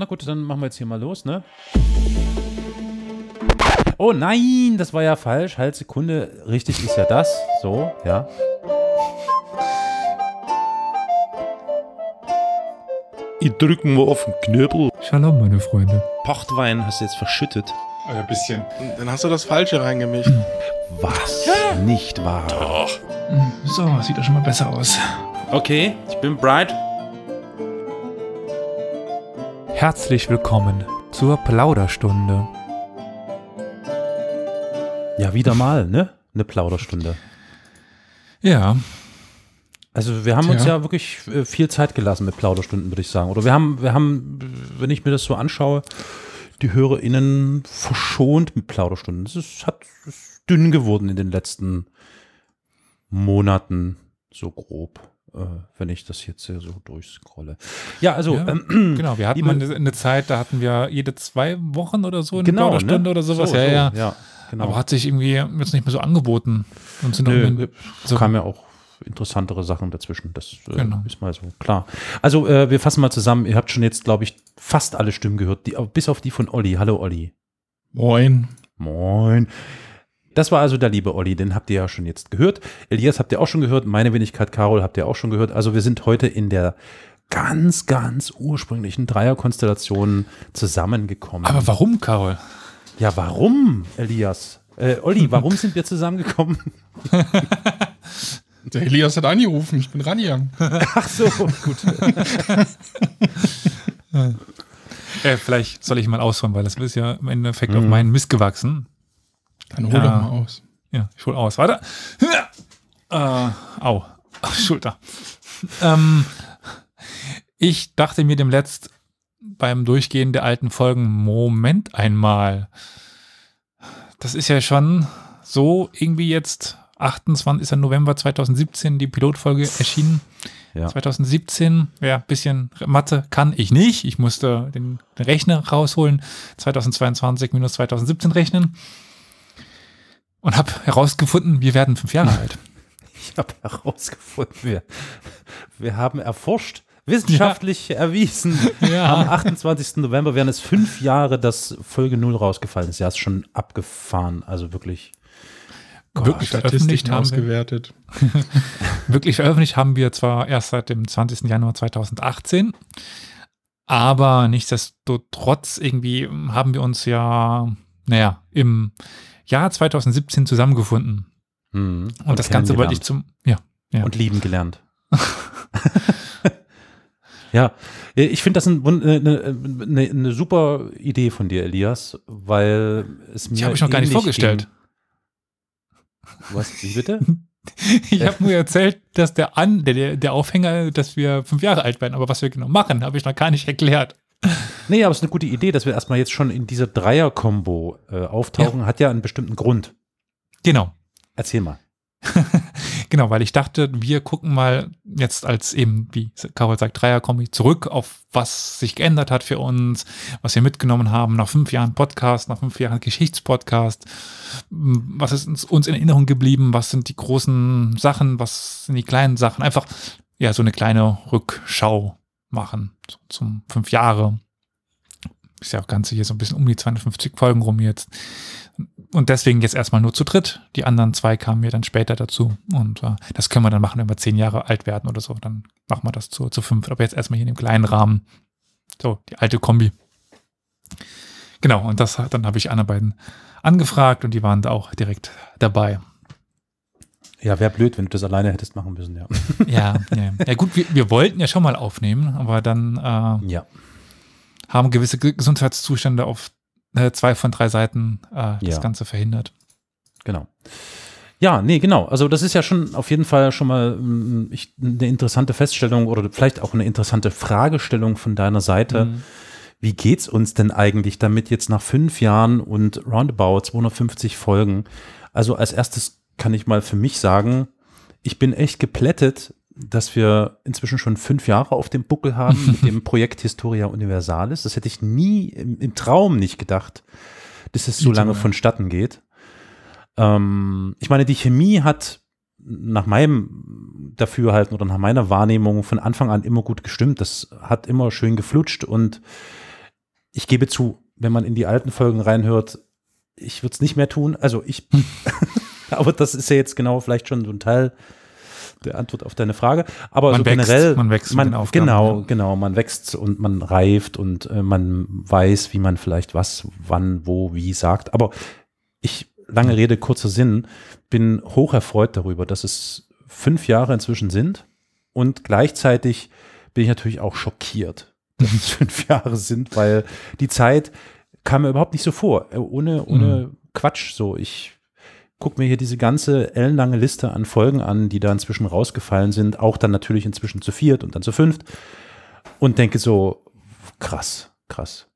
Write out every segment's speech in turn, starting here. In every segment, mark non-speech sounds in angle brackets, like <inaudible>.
Na gut, dann machen wir jetzt hier mal los, ne? Oh nein, das war ja falsch. Halt, Sekunde. Richtig ist ja das. So, ja. Ich drück mal auf den Knöbel. Shalom, meine Freunde. Pochtwein hast du jetzt verschüttet. Ein bisschen. Dann hast du das Falsche reingemischt. <clears throat> Was? Nicht wahr. Doch. So, sieht doch schon mal besser aus. Okay, ich bin Bright. Herzlich willkommen zur Plauderstunde. Ja, wieder mal, ne? Eine Plauderstunde. Ja, Also wir haben uns Tja. ja wirklich äh, viel Zeit gelassen mit Plauderstunden, würde ich sagen. Oder wir haben, wir haben, wenn ich mir das so anschaue, die HörerInnen verschont mit Plauderstunden. Es ist, hat, ist dünn geworden in den letzten Monaten, so grob, wenn ich das jetzt hier so durchscrolle. Ja, also Ja, ähm, <clears throat> genau. Wir hatten eine, eine Zeit, da hatten wir jede zwei Wochen oder so eine genau, Plauderstunde ne? oder sowas. So, ja, so, ja. ja, genau. Aber hat sich irgendwie jetzt nicht mehr so angeboten. Und sind Nö, so- kamen ja auch interessantere Sachen dazwischen. Das äh, Genau. ist mal so klar. Also äh, wir fassen mal zusammen. Ihr habt schon jetzt, glaube ich, fast alle Stimmen gehört, die, bis auf die von Olli. Hallo Olli. Moin. Moin. Das war also der liebe Olli, den habt ihr ja schon jetzt gehört. Elias habt ihr auch schon gehört. Meine Wenigkeit Carol habt ihr auch schon gehört. Also wir sind heute in der ganz, ganz ursprünglichen Dreierkonstellation zusammengekommen. Aber warum, Carol? ja, warum, Elias? Äh, Olli, warum sind wir zusammengekommen? <laughs> Der Elias hat angerufen, ich bin rangegangen. <laughs> Ach so, gut. <laughs> Äh, vielleicht soll ich mal ausholen, weil das ist ja im Endeffekt Mhm. auf meinen Mist gewachsen. Dann hol Ja. doch mal aus. Ja, ich hol aus. Warte. Äh, au. Ach, <laughs> Schulter. ähm, ich dachte mir dem letzt beim Durchgehen der alten Folgen, Moment einmal. Das ist ja schon so irgendwie jetzt 28. ist ja November 2017 die Pilotfolge erschienen. Ja. 2017, ja, bisschen Mathe kann ich nicht. Ich musste den, den Rechner rausholen. 2022 minus 2017 rechnen. Und habe herausgefunden, wir werden fünf Jahre alt. <laughs> Ich habe herausgefunden, wir, wir haben erforscht, wissenschaftlich erwiesen. <laughs> Ja. Am 28. November wären es fünf Jahre, dass Folge 0 rausgefallen ist. Ja, ist schon abgefahren. Also wirklich. Wirklich veröffentlicht, haben wir, ausgewertet. <laughs> wirklich veröffentlicht haben wir zwar erst seit dem 20. Januar 2018, aber nichtsdestotrotz irgendwie haben wir uns ja, naja, im Jahr 2017 zusammengefunden. Mhm. Und, das Ganze wollte ich zum, ja, ja. Und lieben gelernt. <laughs> <laughs> ja, ich finde das ein, eine, eine, eine super Idee von dir, Elias, weil es mir. Die habe ich noch gar nicht vorgestellt. Ging. Was, wie bitte? <laughs> Ich habe nur erzählt, dass der, An, der- der, der Aufhänger, dass wir fünf Jahre alt werden, aber was wir genau machen, habe ich noch gar nicht erklärt. Nee, aber es ist eine gute Idee, dass wir erstmal jetzt schon in dieser Dreier-Kombo äh, auftauchen. Hat ja einen bestimmten Grund. Genau. Erzähl mal. <laughs> Genau, weil ich dachte, wir gucken mal jetzt als eben, wie Carol sagt, Dreier-Kombi zurück auf was sich geändert hat für uns, was wir mitgenommen haben nach fünf Jahren Podcast, nach fünf Jahren Geschichtspodcast. Was ist uns, uns in Erinnerung geblieben? Was sind die großen Sachen? Was sind die kleinen Sachen? Einfach, ja, so eine kleine Rückschau machen so zum fünf Jahre. Ist ja auch Ganze hier so ein bisschen um die 250 Folgen rum jetzt. Und deswegen jetzt erstmal nur zu dritt. Die anderen zwei kamen mir dann später dazu. Und äh, das können wir dann machen, wenn wir zehn Jahre alt werden oder so. Dann machen wir das zu, zu fünf. Aber jetzt erstmal hier in dem kleinen Rahmen. So, die alte Kombi. Genau, und das dann habe ich andere beiden angefragt und die waren da auch direkt dabei. Ja, wäre blöd, wenn du das alleine hättest machen müssen, ja. <laughs> Ja, ja. ja gut, wir, wir wollten ja schon mal aufnehmen, aber dann äh, ja. haben gewisse Ge- Gesundheitszustände auf äh, zwei von drei Seiten äh, das Ja. Ganze verhindert. Genau. Ja, nee, genau. Also das ist ja schon auf jeden Fall schon mal mm, ich, eine interessante Feststellung oder vielleicht auch eine interessante Fragestellung von deiner Seite. Mhm. Wie geht's uns denn eigentlich damit jetzt nach fünf Jahren und roundabout 250 Folgen? Also als erstes kann ich mal für mich sagen, ich bin echt geplättet, dass wir inzwischen schon fünf Jahre auf dem Buckel haben mit dem <laughs> Projekt Historia Universalis. Das hätte ich nie im, im Traum nicht gedacht, dass es so lange vonstatten geht. Ähm, ich meine, die Chemie hat nach meinem Dafürhalten oder nach meiner Wahrnehmung von Anfang an immer gut gestimmt. Das hat immer schön geflutscht und ich gebe zu, wenn man in die alten Folgen reinhört, ich würde es nicht mehr tun. Also ich, <laughs> <laughs> aber das ist ja jetzt genau vielleicht schon so ein Teil der Antwort auf deine Frage. Aber Man so wächst, generell, man wächst man, Aufgaben, genau, ja. genau, man wächst und man reift und äh, man weiß, wie man vielleicht was, wann, wo, wie sagt. Aber ich, lange Rede, kurzer Sinn, bin hoch erfreut darüber, dass es fünf Jahre inzwischen sind und gleichzeitig bin ich natürlich auch schockiert, <laughs> dass es fünf Jahre sind, weil die Zeit kam mir überhaupt nicht so vor, äh, ohne, ohne Quatsch so. Ich guck mir hier diese ganze ellenlange Liste an Folgen an, die da inzwischen rausgefallen sind, auch dann natürlich inzwischen zu viert und dann zu fünft und denke so, krass, krass.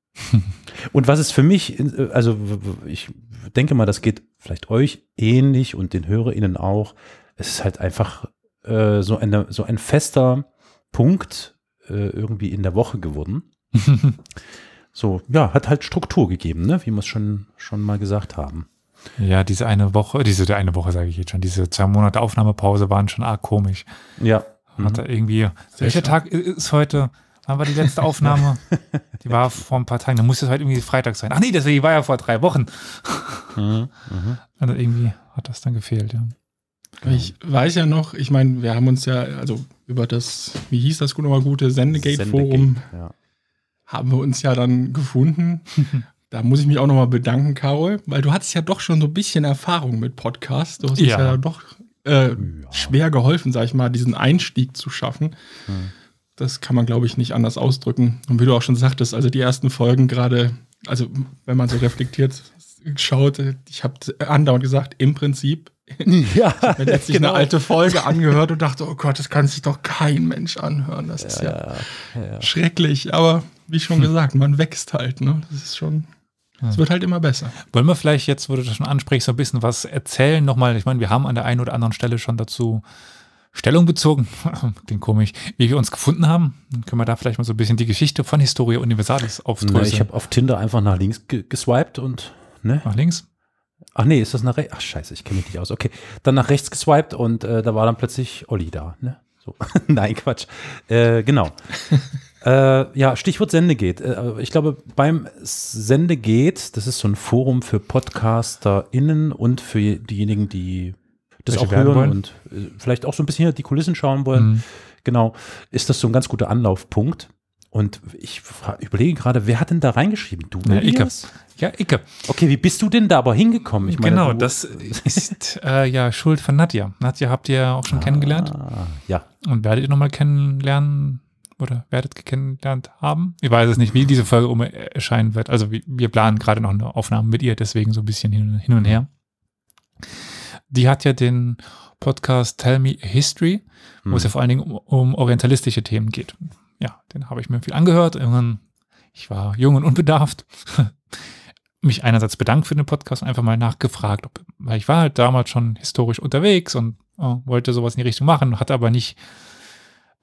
<laughs> und was ist für mich, also ich denke mal, das geht vielleicht euch ähnlich und den HörerInnen auch. Es ist halt einfach äh, so, eine, so ein fester Punkt äh, irgendwie in der Woche geworden. <laughs> So, ja, hat halt Struktur gegeben, ne? wie wir es schon, schon mal gesagt haben. Ja, diese eine Woche, diese eine Woche sage ich jetzt schon, diese zwei Monate Aufnahmepause waren schon arg komisch. Ja. Hat er irgendwie, welcher schön. Tag ist heute? Wann war die letzte Aufnahme? <laughs> die war vor ein paar Tagen, dann muss es heute irgendwie Freitag sein. Ach nee, deswegen war ja vor drei Wochen. Mhm. <laughs> Mhm. Also irgendwie hat das dann gefehlt, ja. Ich weiß ja noch, ich meine, wir haben uns ja, also über das, wie hieß das gut nochmal gute, Sendegate-Forum, Sendegate, Ja. haben wir uns ja dann gefunden. <laughs> da muss ich mich auch nochmal bedanken, Carol, weil du hattest ja doch schon so ein bisschen Erfahrung mit Podcasts. Du hast uns Ja. ja doch äh, Ja. schwer geholfen, sag ich mal, diesen Einstieg zu schaffen. Hm. Das kann man, glaube ich, nicht anders ausdrücken. Und wie du auch schon sagtest, also die ersten Folgen gerade, also wenn man so reflektiert schaut, ich habe andauernd gesagt, im Prinzip <laughs> Ja, mir letztlich genau. eine alte Folge angehört und dachte, oh Gott, das kann sich doch kein Mensch anhören. Das ist ja, ja, ja. schrecklich. Aber wie schon gesagt, man wächst halt. Ne? Das ist schon, es wird halt immer besser. Wollen wir vielleicht jetzt, wo du das schon ansprichst, so ein bisschen was erzählen nochmal? Ich meine, wir haben an der einen oder anderen Stelle schon dazu Stellung bezogen, <laughs> klingt komisch, wie wir uns gefunden haben. Dann können wir da vielleicht mal so ein bisschen die Geschichte von Historia Universalis aufdröseln. ich habe auf Tinder einfach nach links ge geswiped und, ne? Nach links? Ach nee, ist das nach rechts? Ach scheiße, ich kenne mich nicht aus. Okay, dann nach rechts geswiped und äh, da war dann plötzlich Olli da, ne? So. <laughs> Nein, Quatsch. Äh, genau. <laughs> äh, ja, Stichwort Sendegate. Äh, ich glaube, beim Sendegate, das ist so ein Forum für PodcasterInnen und für diejenigen, die das Welche auch hören wollen. und äh, vielleicht auch so ein bisschen hinter die Kulissen schauen wollen. Mhm. Genau, ist das so ein ganz guter Anlaufpunkt. Und ich überlege gerade, wer hat denn da reingeschrieben? Du? Ja, Icke. Ja, Icke. Okay, wie bist du denn da aber hingekommen? Ich meine, genau, du, das ist äh, ja Schuld von Nadja. Nadja habt ihr ja auch schon kennengelernt Ah, ja. und werdet ihr nochmal kennenlernen oder werdet kennengelernt haben. Ich weiß es nicht, wie diese Folge um erscheinen wird. Also wir, planen gerade noch eine Aufnahme mit ihr, deswegen so ein bisschen hin, und her. Die hat ja den Podcast Tell Me a History, wo es ja vor allen Dingen um, um orientalistische Themen geht. Ja, den habe ich mir viel angehört. Irgendwann, ich war jung und unbedarft. <laughs> Mich einerseits bedankt für den Podcast, einfach mal nachgefragt, ob, weil ich war halt damals schon historisch unterwegs und äh, wollte sowas in die Richtung machen, hatte aber nicht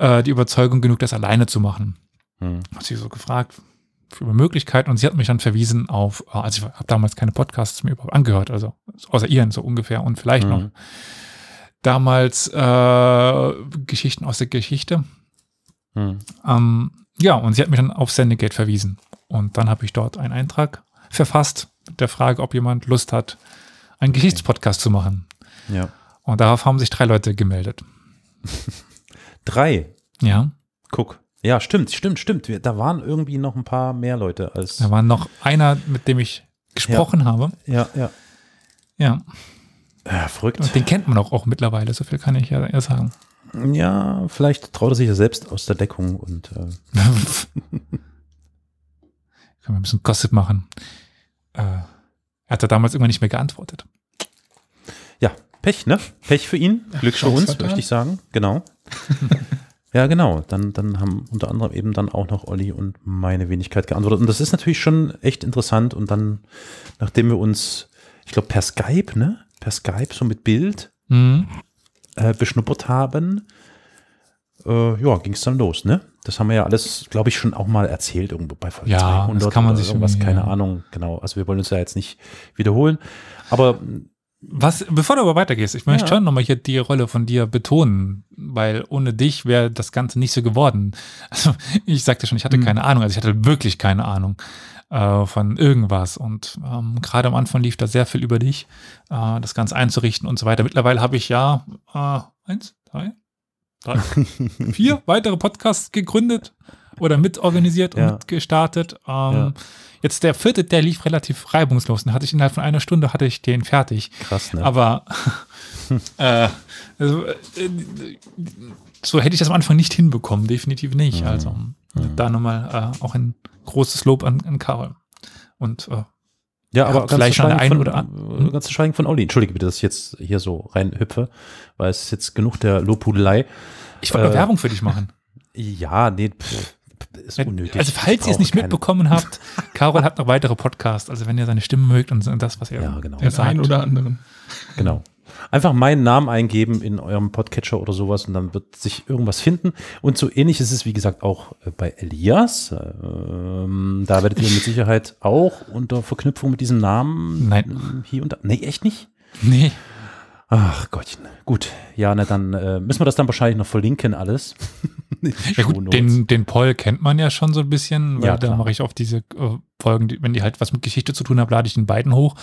äh, die Überzeugung genug, das alleine zu machen. Hm. Hat sie so gefragt für Möglichkeiten und sie hat mich dann verwiesen auf, äh, also ich habe damals keine Podcasts mir überhaupt angehört, also außer ihren so ungefähr und vielleicht noch Mhm. damals äh, Geschichten aus der Geschichte. Hm. Ähm, ja, und sie hat mich dann auf Sendegate verwiesen. Und dann habe ich dort einen Eintrag verfasst mit der Frage, ob jemand Lust hat, einen Geschichtspodcast zu machen. Ja. Und darauf haben sich drei Leute gemeldet. <laughs> Drei. Ja, Guck. Ja, stimmt, stimmt, stimmt. Wir, da waren irgendwie noch ein paar mehr Leute als. da war noch einer, mit dem ich gesprochen habe. Ja, ja. Ja, Ja, verrückt. und den kennt man auch, auch mittlerweile, so viel kann ich ja ja sagen. Ja, vielleicht traut er sich ja selbst aus der Deckung und äh, <laughs> Können wir ein bisschen Gossip machen. Äh, er hat ja damals irgendwann nicht mehr geantwortet. ja, Pech, ne? Pech für ihn. Glück für uns, möchte ich sagen. Genau. <laughs> ja, genau. Dann, dann haben unter anderem eben dann auch noch Olli und meine Wenigkeit geantwortet. Und das ist natürlich schon echt interessant. Und dann, nachdem wir uns, ich glaube, per Skype, ne? Per Skype, so mit Bild, Mhm. äh, beschnuppert haben, äh, ja, ging es dann los, ne? Das haben wir ja alles, glaube ich, schon auch mal erzählt, irgendwo bei Folge Ja, 200 das kann man sich irgendwas, keine. Ahnung, genau. Also wir wollen uns ja jetzt nicht wiederholen. Aber Was, bevor du aber weitergehst, ich möchte Ja. schon nochmal hier die Rolle von dir betonen, weil ohne dich wäre das Ganze nicht so geworden. <laughs> Also ich sagte schon, ich hatte Mhm. keine Ahnung, also ich hatte wirklich keine Ahnung äh, von irgendwas und ähm, gerade am Anfang lief da sehr viel über dich, äh, das Ganze einzurichten und so weiter. Mittlerweile habe ich ja äh, eins, zwei, drei, <laughs> vier weitere Podcasts gegründet oder mitorganisiert und Ja. mitgestartet. Ähm, Ja. Jetzt der vierte, der lief relativ reibungslos. Den hatte ich innerhalb von einer Stunde hatte ich den fertig. Krass, ne? Aber <laughs> äh, also, äh, so hätte ich das am Anfang nicht hinbekommen, definitiv nicht. Mhm. Also Mhm. da nochmal äh, auch ein großes Lob an, an Karol. Und äh, Ja, aber Ja, vielleicht zu schweigen von, oder an- äh, ganz zu schweigen von Olli. Entschuldige bitte, dass ich jetzt hier so reinhüpfe, weil es ist jetzt genug der Lobhudelei. ich wollte Äh, Werbung für dich machen. <laughs> Ja, nee, pff, ist unnötig. Also falls ihr es nicht keine- mitbekommen habt, <laughs> Karol hat noch weitere Podcasts. Also wenn ihr seine Stimme mögt und das, was er, Ja, genau. er Den einen sagt. oder anderen. Genau. Einfach meinen Namen eingeben in eurem Podcatcher oder sowas und dann wird sich irgendwas finden. Und so ähnlich ist es, wie gesagt, auch äh, bei Elias. Ähm, da werdet ihr mit Sicherheit auch unter Verknüpfung mit diesem Namen Nein. hier und da. Nee, echt nicht? Nee, Ach Gottchen. Gut. Ja, na dann äh, müssen wir das dann wahrscheinlich noch verlinken, alles. <laughs> Ja gut, den, den Paul kennt man ja schon so ein bisschen, weil Ja, da mache ich oft diese äh, Folgen, die, wenn die halt was mit Geschichte zu tun haben, lade ich den beiden hoch.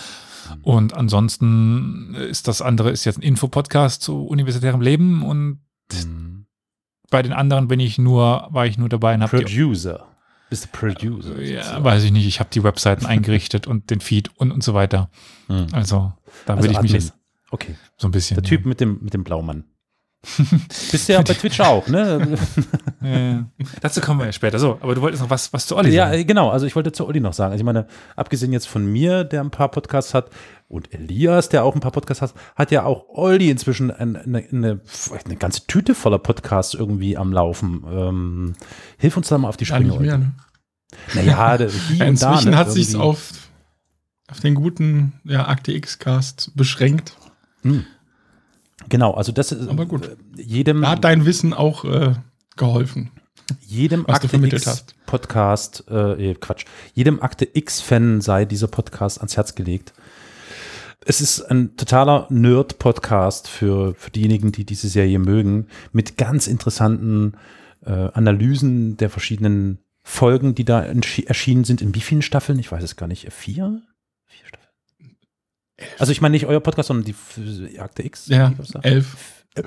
Mhm. Und ansonsten ist das andere ist jetzt ein Infopodcast zu universitärem Leben und Mhm. bei den anderen bin ich nur, war ich nur dabei und habe Producer. Bist du Producer? Ja, sozusagen. weiß ich nicht. Ich habe die Webseiten eingerichtet und den Feed und, und so weiter. Mhm. Also da Also würde ich mich Okay. so ein bisschen. Der Typ mit dem, mit dem Blaumann. Bist du ja bei Twitch auch, ne? <laughs> Ja. Ja. Dazu kommen wir ja später. So, aber du wolltest noch was, was zu Olli Ja, sagen. äh, genau. Also ich wollte zu Olli noch sagen. Also ich meine, abgesehen jetzt von mir, der ein paar Podcasts hat, und Elias, der auch ein paar Podcasts hat, hat ja auch Olli inzwischen eine, eine, eine, eine ganze Tüte voller Podcasts irgendwie am Laufen. Ähm, hilf uns da mal auf die Ja, Sprünge. nicht mehr, Olli. ne? Naja, <laughs> hier Ja, und da. inzwischen ne, hat sich's irgendwie. auf, auf den guten ja, Akte X-Cast beschränkt. Genau, also das ist Aber gut. äh, jedem, Da hat dein Wissen auch äh, geholfen. jedem Akte X. Podcast, äh, eh, Quatsch, jedem Akte X-Fan sei dieser Podcast ans Herz gelegt. Es ist ein totaler Nerd-Podcast für, für diejenigen, die diese Serie mögen, mit ganz interessanten äh, Analysen der verschiedenen Folgen, die da erschienen sind. In wie vielen Staffeln? Ich weiß es gar nicht. Vier? Staffeln? Also ich meine nicht euer Podcast, sondern die Akte X. Ja, elf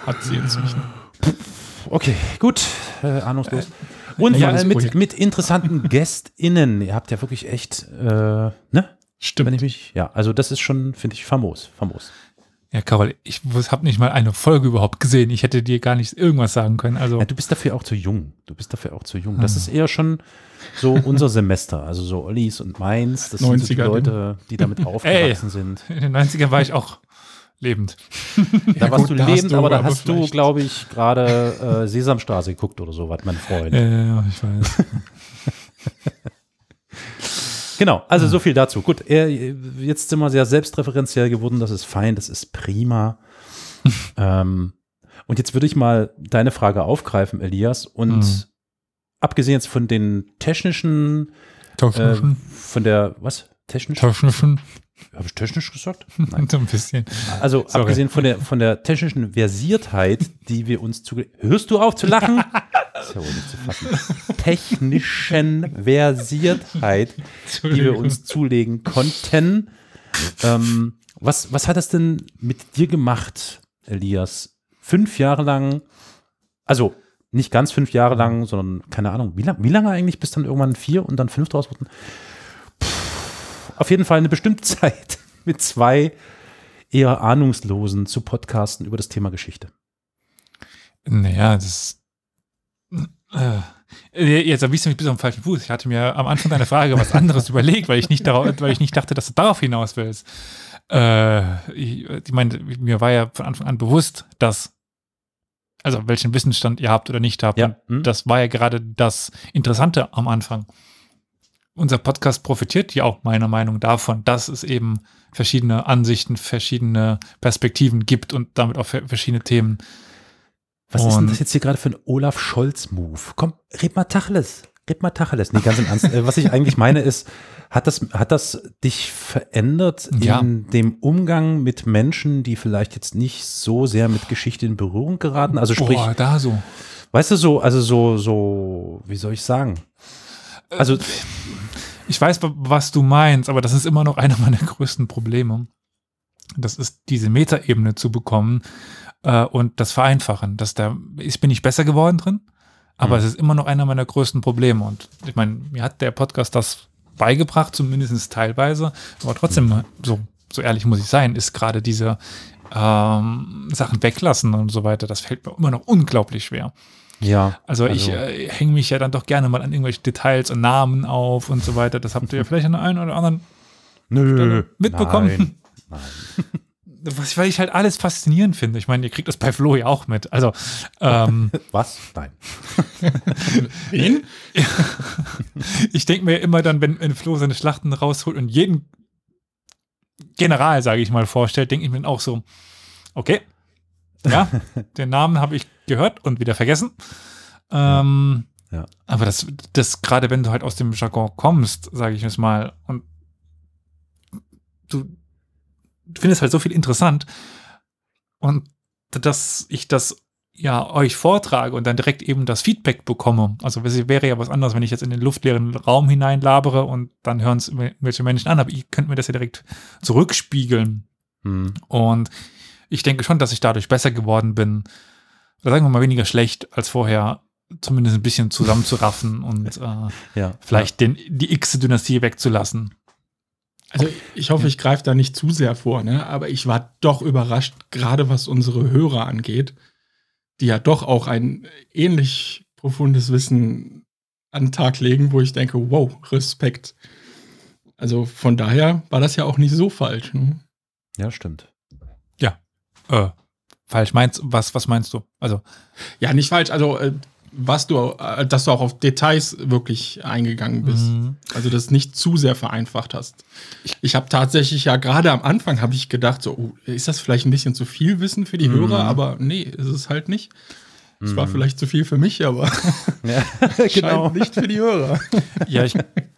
hat sie inzwischen. Okay, gut, äh, ahnungslos. Und ein vor allem mit, mit interessanten <laughs> GästInnen. Ihr habt ja wirklich echt, äh, ne? Wenn Stimmt. ich mich, ja, also das ist schon, finde ich, famos, famos. Ja, Carol, ich habe nicht mal eine Folge überhaupt gesehen. Ich hätte dir gar nicht irgendwas sagen können. Also, Ja, du bist dafür auch zu jung. Du bist dafür auch zu jung. Das ist eher schon so unser Semester. Also so Ollis und meins. Das sind so die 90er Leute, die damit <laughs> aufgewachsen sind. in den 90ern war ich auch lebend. <laughs> Da warst gut, du da lebend, du aber da hast du, glaube ich, gerade äh, Sesamstraße geguckt oder so, was mein Freund. Ja, ich weiß. <laughs> Genau, also so viel dazu. Gut, jetzt sind wir sehr selbstreferenziell geworden, das ist fein, das ist prima. <laughs> ähm, und jetzt würde ich mal deine Frage aufgreifen, Elias, und Mhm. abgesehen jetzt von den technischen, äh, Technischen. von der, was? Technisch? Technischen. Habe ich technisch gesagt? <laughs> Nein. So ein bisschen. Also Sorry. abgesehen von der, von der technischen Versiertheit, die wir uns zu. Hörst du auf zu lachen? <laughs> Das ist ja wohl nicht zu fassen. Technischen Versiertheit, die wir uns zulegen konnten. Ähm, was, was hat das denn mit dir gemacht, Elias? Fünf Jahre lang, also nicht ganz fünf Jahre lang, sondern keine Ahnung, wie, lang, wie lange eigentlich, bis dann irgendwann vier und dann fünf draus wurden? Auf jeden Fall eine bestimmte <laughs> Zeit mit zwei eher Ahnungslosen zu podcasten über das Thema Geschichte. Naja, das. Äh, jetzt erwies du mich bis auf den falschen Fuß. Ich hatte mir am Anfang deiner Frage was anderes <laughs> überlegt, weil ich nicht darauf, weil ich nicht dachte, dass du darauf hinaus willst. Äh, ich, ich meine, mir war ja von Anfang an bewusst, dass, also welchen Wissensstand ihr habt oder nicht habt. Ja, hm. Das war ja gerade das Interessante am Anfang. Unser Podcast profitiert ja auch meiner Meinung davon, dass es eben verschiedene Ansichten, verschiedene Perspektiven gibt und damit auch ver- verschiedene Themen. Was ist denn Und- das jetzt hier gerade für ein Olaf Scholz-Move? Komm, red mal Tacheles. Red mal Tacheles. Nee, ganz im Ernst. Äh, Was ich eigentlich meine ist, Hat das, hat das dich verändert Ja. in dem Umgang mit Menschen, die vielleicht jetzt nicht so sehr mit Geschichte in Berührung geraten? Also sprich, Boah, da so. weißt du so, also so, so, wie soll ich sagen? Also, Ich weiß, wa- was du meinst, aber das ist immer noch <laughs> einer meiner größten Probleme. Das ist diese Metaebene zu bekommen äh, und das Vereinfachen. Dass da, ich bin nicht besser geworden drin, aber Mhm. es ist immer noch einer meiner größten Probleme. Und ich meine, mir hat der Podcast das beigebracht, zumindest teilweise. Aber trotzdem, so, so ehrlich muss ich sein, ist gerade diese ähm, Sachen weglassen und so weiter, das fällt mir immer noch unglaublich schwer. Ja. Also, ich Also- äh, hänge mich ja dann doch gerne mal an irgendwelche Details und Namen auf und so weiter. Das habt ihr ja <laughs> vielleicht an der einen oder anderen Nö. mitbekommen. Nein, nein. <laughs> Was, weil ich halt alles faszinierend finde. Ich meine, ihr kriegt das bei Flo ja auch mit. Also, ähm, <laughs> Was? Nein. Wen? ich denke mir immer dann, wenn, wenn Flo seine Schlachten rausholt und jeden General, sage ich mal, vorstellt, denke ich mir dann auch so, okay, ja, den Namen habe ich gehört und wieder vergessen. Ähm, Ja. Aber das, das gerade wenn du halt aus dem Jargon kommst, sage ich es mal, und du findest halt so viel interessant und dass ich das ja euch vortrage und dann direkt eben das Feedback bekomme. Also es wäre ja was anderes, wenn ich jetzt in den luftleeren Raum hineinlabere und dann hören es welche Menschen an, aber ihr könnt mir das ja direkt zurückspiegeln. Hm. Und ich denke schon, dass ich dadurch besser geworden bin. Oder sagen wir mal weniger schlecht als vorher, zumindest ein bisschen zusammenzuraffen <laughs> und äh, Ja. vielleicht den, die X-Dynastie wegzulassen. Also ich hoffe, ich greife da nicht zu sehr vor, ne? aber ich war doch überrascht, gerade was unsere Hörer angeht, die ja doch auch ein ähnlich profundes Wissen an den Tag legen, wo ich denke, wow, Respekt. Also von daher war das ja auch nicht so falsch. Ne? Ja, stimmt. Äh, falsch meinst was, was meinst du? Also, Ja, nicht falsch. Also äh, was du, äh, dass du auch auf Details wirklich eingegangen bist. mhm. Also das nicht zu sehr vereinfacht hast. Ich habe tatsächlich ja gerade am Anfang habe ich gedacht, so oh, ist das vielleicht ein bisschen zu viel Wissen für die Mhm. Hörer, aber nee, ist es halt nicht. Es war Mhm. vielleicht zu viel für mich, aber Ja, <laughs> <laughs> scheint nicht für die Hörer. ja, ich <laughs>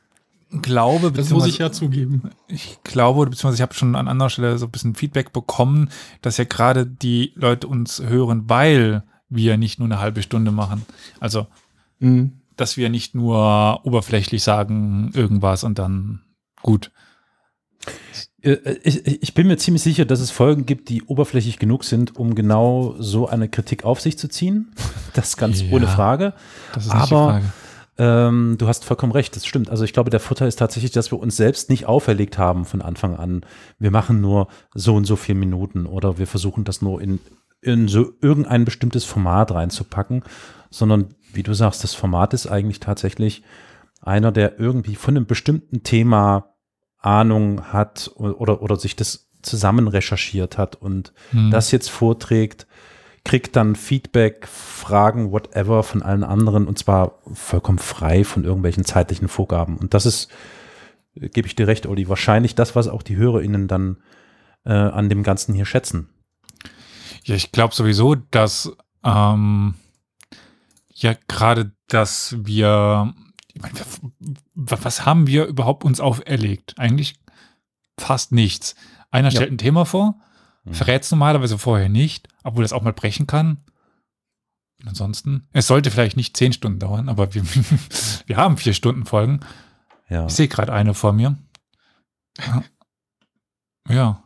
glaube, Das muss ich ja zugeben. ich glaube, beziehungsweise ich habe schon an anderer Stelle so ein bisschen Feedback bekommen, dass ja gerade die Leute uns hören, weil wir nicht nur eine halbe Stunde machen. Also, Mhm. dass wir nicht nur oberflächlich sagen irgendwas und dann gut. Äh, Ich, ich bin mir ziemlich sicher, dass es Folgen gibt, die oberflächlich genug sind, um genau so eine Kritik auf sich zu ziehen. <laughs> Das ganz Ja. ohne Frage. Das Aber- Ähm, du hast vollkommen recht, das stimmt. Also ich glaube, der Vorteil ist tatsächlich, dass wir uns selbst nicht auferlegt haben von Anfang an. Wir machen nur so und so viele Minuten oder wir versuchen das nur in, in so irgendein bestimmtes Format reinzupacken, sondern wie du sagst, das Format ist eigentlich tatsächlich einer, der irgendwie von einem bestimmten Thema Ahnung hat oder, oder sich das zusammen recherchiert hat und Hm. das jetzt vorträgt, kriegt dann Feedback, Fragen, whatever von allen anderen und zwar vollkommen frei von irgendwelchen zeitlichen Vorgaben. Und das ist, gebe ich dir recht, Olli, wahrscheinlich das, was auch die HörerInnen dann äh, an dem Ganzen hier schätzen. Ja, ich glaube sowieso, dass ähm, ja gerade, dass wir, ich meine, w- was haben wir überhaupt uns auferlegt? Eigentlich fast nichts. Einer Ja. stellt ein Thema vor, Mhm. verrät es normalerweise vorher nicht, obwohl das auch mal brechen kann. Und ansonsten, es sollte vielleicht nicht zehn Stunden dauern, aber wir, <laughs> wir haben vier Stunden Folgen. Ja. Ich sehe gerade eine vor mir. Ja.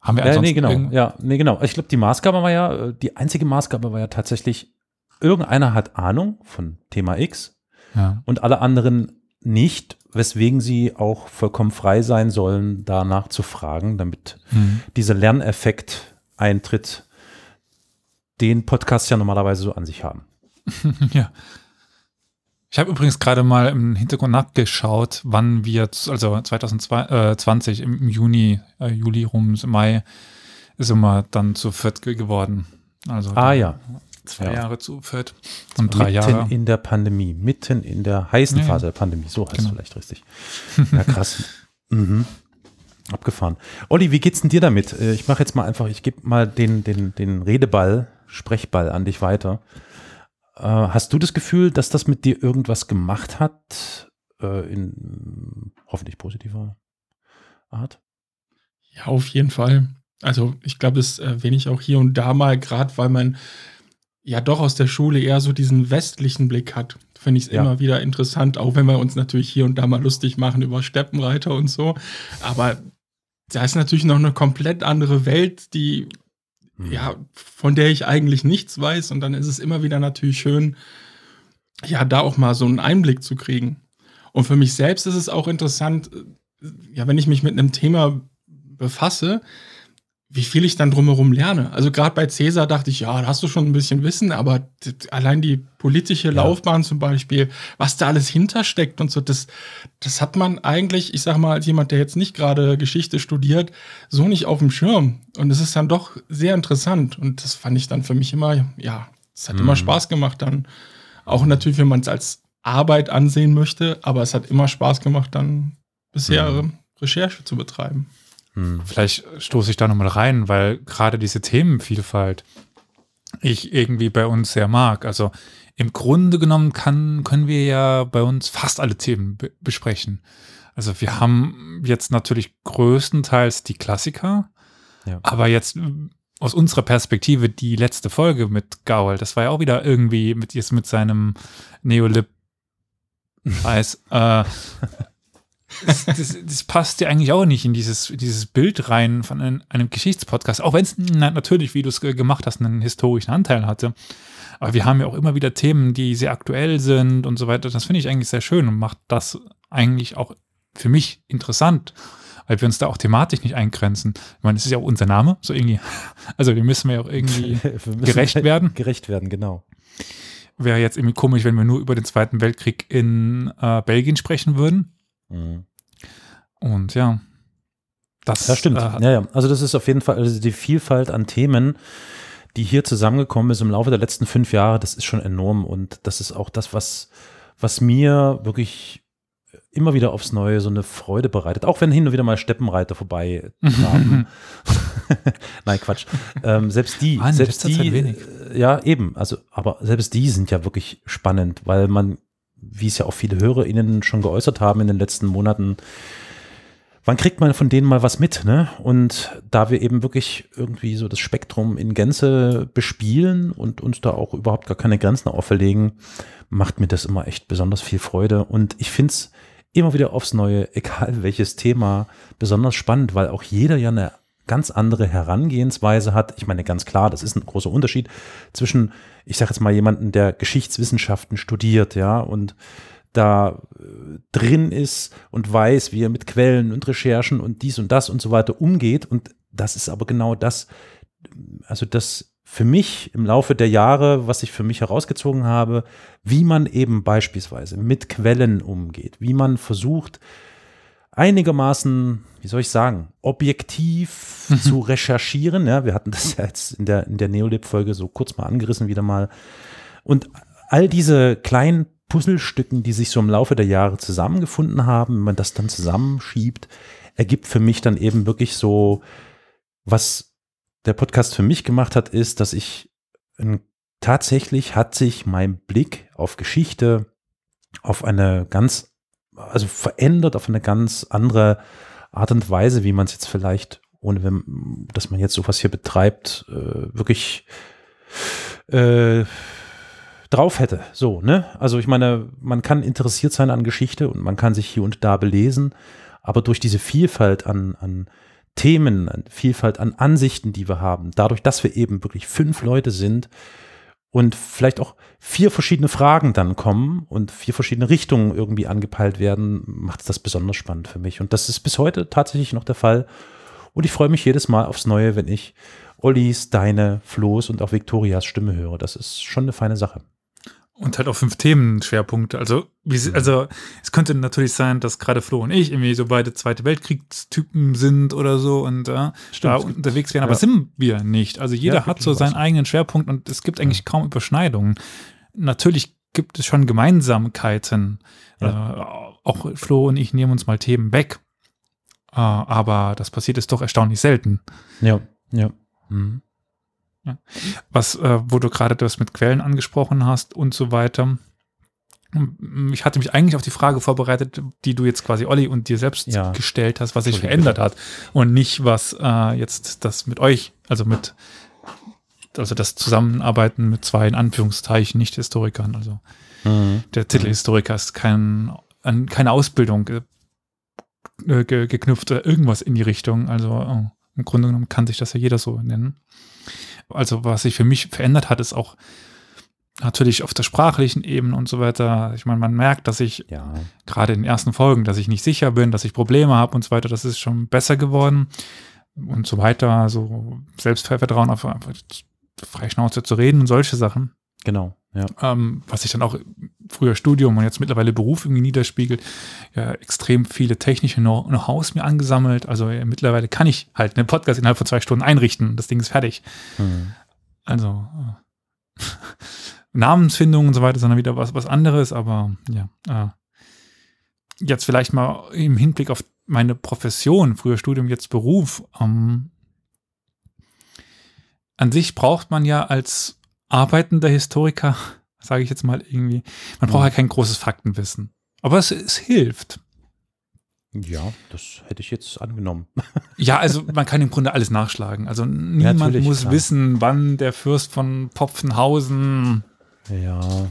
Haben wir Ja, ansonsten nee, genau. Ja, nee, genau. Ich glaube, die Maßgabe war ja, äh, die einzige Maßgabe war ja tatsächlich, irgendeiner hat Ahnung von Thema X ja. und alle anderen nicht, weswegen sie auch vollkommen frei sein sollen, danach zu fragen, damit Hm. dieser Lerneffekt eintritt, den Podcasts ja normalerweise so an sich haben. <laughs> Ja. Ich habe übrigens gerade mal im Hintergrund nachgeschaut, wann wir, also 2020 im im Juni, äh, Juli rum, im Mai, sind wir dann zu viert ge- geworden. Also Ah ja, zwei ja. Jahre zu viert und drei mitten Jahre. in der Pandemie, mitten in der heißen Ja. Phase der Pandemie, so heißt es Genau. vielleicht richtig. Ja, krass. <laughs> mhm. Abgefahren. Olli, wie geht's denn dir damit? Äh, Ich mache jetzt mal einfach, ich gebe mal den, den, den Redeball, Sprechball an dich weiter. Äh, hast du das Gefühl, dass das mit dir irgendwas gemacht hat? Äh, in, hoffentlich positiver Art. Ja, auf jeden Fall. Also ich glaube, das erwähne ich auch hier und da mal, gerade weil man ja doch aus der Schule eher so diesen westlichen Blick hat. Finde ich es Ja. immer wieder interessant, auch wenn wir uns natürlich hier und da mal lustig machen über Steppenreiter und so. Aber da ist natürlich noch eine komplett andere Welt, die Hm. ja, von der ich eigentlich nichts weiß. Und dann ist es immer wieder natürlich schön, ja, da auch mal so einen Einblick zu kriegen. Und für mich selbst ist es auch interessant, äh, ja, wenn ich mich mit einem Thema befasse, wie viel ich dann drumherum lerne. Also gerade bei Cäsar dachte ich, ja, da hast du schon ein bisschen Wissen, aber allein die politische Laufbahn zum Beispiel, was da alles hintersteckt und so, das, das hat man eigentlich, ich sag mal, als jemand, der jetzt nicht gerade Geschichte studiert, so nicht auf dem Schirm. Und es ist dann doch sehr interessant. Und das fand ich dann für mich immer, ja, es hat immer Mhm. Spaß gemacht dann. Auch natürlich, wenn man es als Arbeit ansehen möchte, aber es hat immer Spaß gemacht, dann bisher Mhm. Recherche zu betreiben. Hm. Vielleicht stoße ich da nochmal rein, weil gerade diese Themenvielfalt ich irgendwie bei uns sehr mag. Also im Grunde genommen kann, können wir ja bei uns fast alle Themen be besprechen. Also wir haben jetzt natürlich größtenteils die Klassiker, Ja. aber jetzt aus unserer Perspektive die letzte Folge mit Gaul, das war ja auch wieder irgendwie mit jetzt mit seinem Neolib <laughs> Scheiß. äh, das, das, das passt ja eigentlich auch nicht in dieses, dieses Bild rein von einem, einem Geschichtspodcast, auch wenn es na, natürlich, wie du es ge- gemacht hast, einen historischen Anteil hatte. Aber wir haben ja auch immer wieder Themen, die sehr aktuell sind und so weiter. Das finde ich eigentlich sehr schön und macht das eigentlich auch für mich interessant, weil wir uns da auch thematisch nicht eingrenzen. Ich meine, es ist ja auch unser Name, so irgendwie. <laughs> Also, dem müssen wir ja auch irgendwie <laughs> Wir gerecht werden. Gerecht werden, genau. Wäre jetzt irgendwie komisch, wenn wir nur über den Zweiten Weltkrieg in äh, Belgien sprechen würden. Mhm. Und ja, das Ja, stimmt. Äh, ja, ja. Also das ist auf jeden Fall, also die Vielfalt an Themen, die hier zusammengekommen ist im Laufe der letzten fünf Jahre, das ist schon enorm. Und das ist auch das, was, was mir wirklich immer wieder aufs Neue so eine Freude bereitet. Auch wenn hin und wieder mal Steppenreiter vorbei. <laughs> <laughs> Nein, Quatsch. Ähm, selbst die, in selbst die, wenig. äh, ja, eben. Also, aber selbst die sind ja wirklich spannend, weil man, wie es ja auch viele HörerInnen schon geäußert haben in den letzten Monaten, wann kriegt man von denen mal was mit, ne? Und da wir eben wirklich irgendwie so das Spektrum in Gänze bespielen und uns da auch überhaupt gar keine Grenzen auferlegen, macht mir das immer echt besonders viel Freude. Und ich finde es immer wieder aufs Neue, <laughs> egal welches Thema, besonders spannend, weil auch jeder ja eine ganz andere Herangehensweise hat. Ich meine, ganz klar, das ist ein großer Unterschied zwischen, ich sage jetzt mal, jemanden, der Geschichtswissenschaften studiert, ja, und da äh, drin ist und weiß, wie er mit Quellen und Recherchen und dies und das und so weiter umgeht. Und das ist aber genau das, also das für mich im Laufe der Jahre, was ich für mich herausgezogen habe, wie man eben beispielsweise mit Quellen umgeht, wie man versucht, einigermaßen, wie soll ich sagen, objektiv zu recherchieren. Ja, wir hatten das ja jetzt in der, in der Neolib-Folge so kurz mal angerissen wieder mal. Und all diese kleinen Puzzlestücken, die sich so im Laufe der Jahre zusammengefunden haben, wenn man das dann zusammenschiebt, ergibt für mich dann eben wirklich so, was der Podcast für mich gemacht hat, ist, dass ich tatsächlich hat sich mein Blick auf Geschichte auf eine ganz, also verändert auf eine ganz andere Art und Weise, wie man es jetzt vielleicht, ohne wenn, dass man jetzt sowas hier betreibt, äh, wirklich äh, drauf hätte. So, ne? Also ich meine, man kann interessiert sein an Geschichte und man kann sich hier und da belesen, aber durch diese Vielfalt an, an Themen, an Vielfalt an Ansichten, die wir haben, dadurch, dass wir eben wirklich fünf Leute sind und vielleicht auch vier verschiedene Fragen dann kommen und vier verschiedene Richtungen irgendwie angepeilt werden, macht das besonders spannend für mich. Und das ist bis heute tatsächlich noch der Fall. Und ich freue mich jedes Mal aufs Neue, wenn ich Ollis, deine, Flo's und auch Viktorias Stimme höre. Das ist schon eine feine Sache. Und halt auch fünf Themenschwerpunkte. Also, wie, sie- also es könnte natürlich sein, dass gerade Flo und ich irgendwie so beide Zweite Weltkriegstypen sind oder so und äh, da es gibt- unterwegs wären, aber ja. sind wir nicht. Also jeder Ja, hat so seinen was. eigenen Schwerpunkt und es gibt eigentlich kaum Überschneidungen. Natürlich gibt es schon Gemeinsamkeiten. Äh, auch Flo und ich nehmen uns mal Themen weg. Äh, aber das passiert ist doch erstaunlich selten. Ja, ja. Mhm. Was, äh, wo du gerade das mit Quellen angesprochen hast und so weiter. ich hatte mich eigentlich auf die Frage vorbereitet, die du jetzt quasi Olli und dir selbst Ja. gestellt hast, was sich verändert hat und nicht was äh, jetzt das mit euch, also mit also das Zusammenarbeiten mit zwei in Anführungszeichen Nicht-Historikern. Also Mhm. der Titel Historiker ist kein, an keine Ausbildung ge, äh, ge, geknüpft oder irgendwas in die Richtung. Also äh, im Grunde genommen kann sich das ja jeder so nennen. Also was sich für mich verändert hat, ist auch natürlich auf der sprachlichen Ebene und so weiter. Ich meine, man merkt, dass ich Ja. gerade in den ersten Folgen, dass ich nicht sicher bin, dass ich Probleme habe und so weiter. Das ist schon besser geworden und so weiter. So Selbstvertrauen auf einfach freie Schnauze zu reden und solche Sachen Genau. Ja. ähm, was sich dann auch früher Studium und jetzt mittlerweile Beruf irgendwie niederspiegelt, ja, extrem viele technische Know- Know-hows mir angesammelt. Also ja, mittlerweile kann ich halt einen Podcast innerhalb von zwei Stunden einrichten. Das Ding ist fertig. Mhm. Also äh, <laughs> Namensfindung und so weiter ist dann wieder was, was anderes, aber ja. Äh, jetzt vielleicht mal im Hinblick auf meine Profession, früher Studium, jetzt Beruf. Ähm, an sich braucht man ja als arbeitender Historiker, sage ich jetzt mal irgendwie, man braucht ja kein großes Faktenwissen. Aber es, es hilft. ja, das hätte ich jetzt angenommen. <laughs> Ja, also man kann im Grunde alles nachschlagen. Also niemand natürlich, muss klar. wissen, wann der Fürst von Popfenhausen Ja.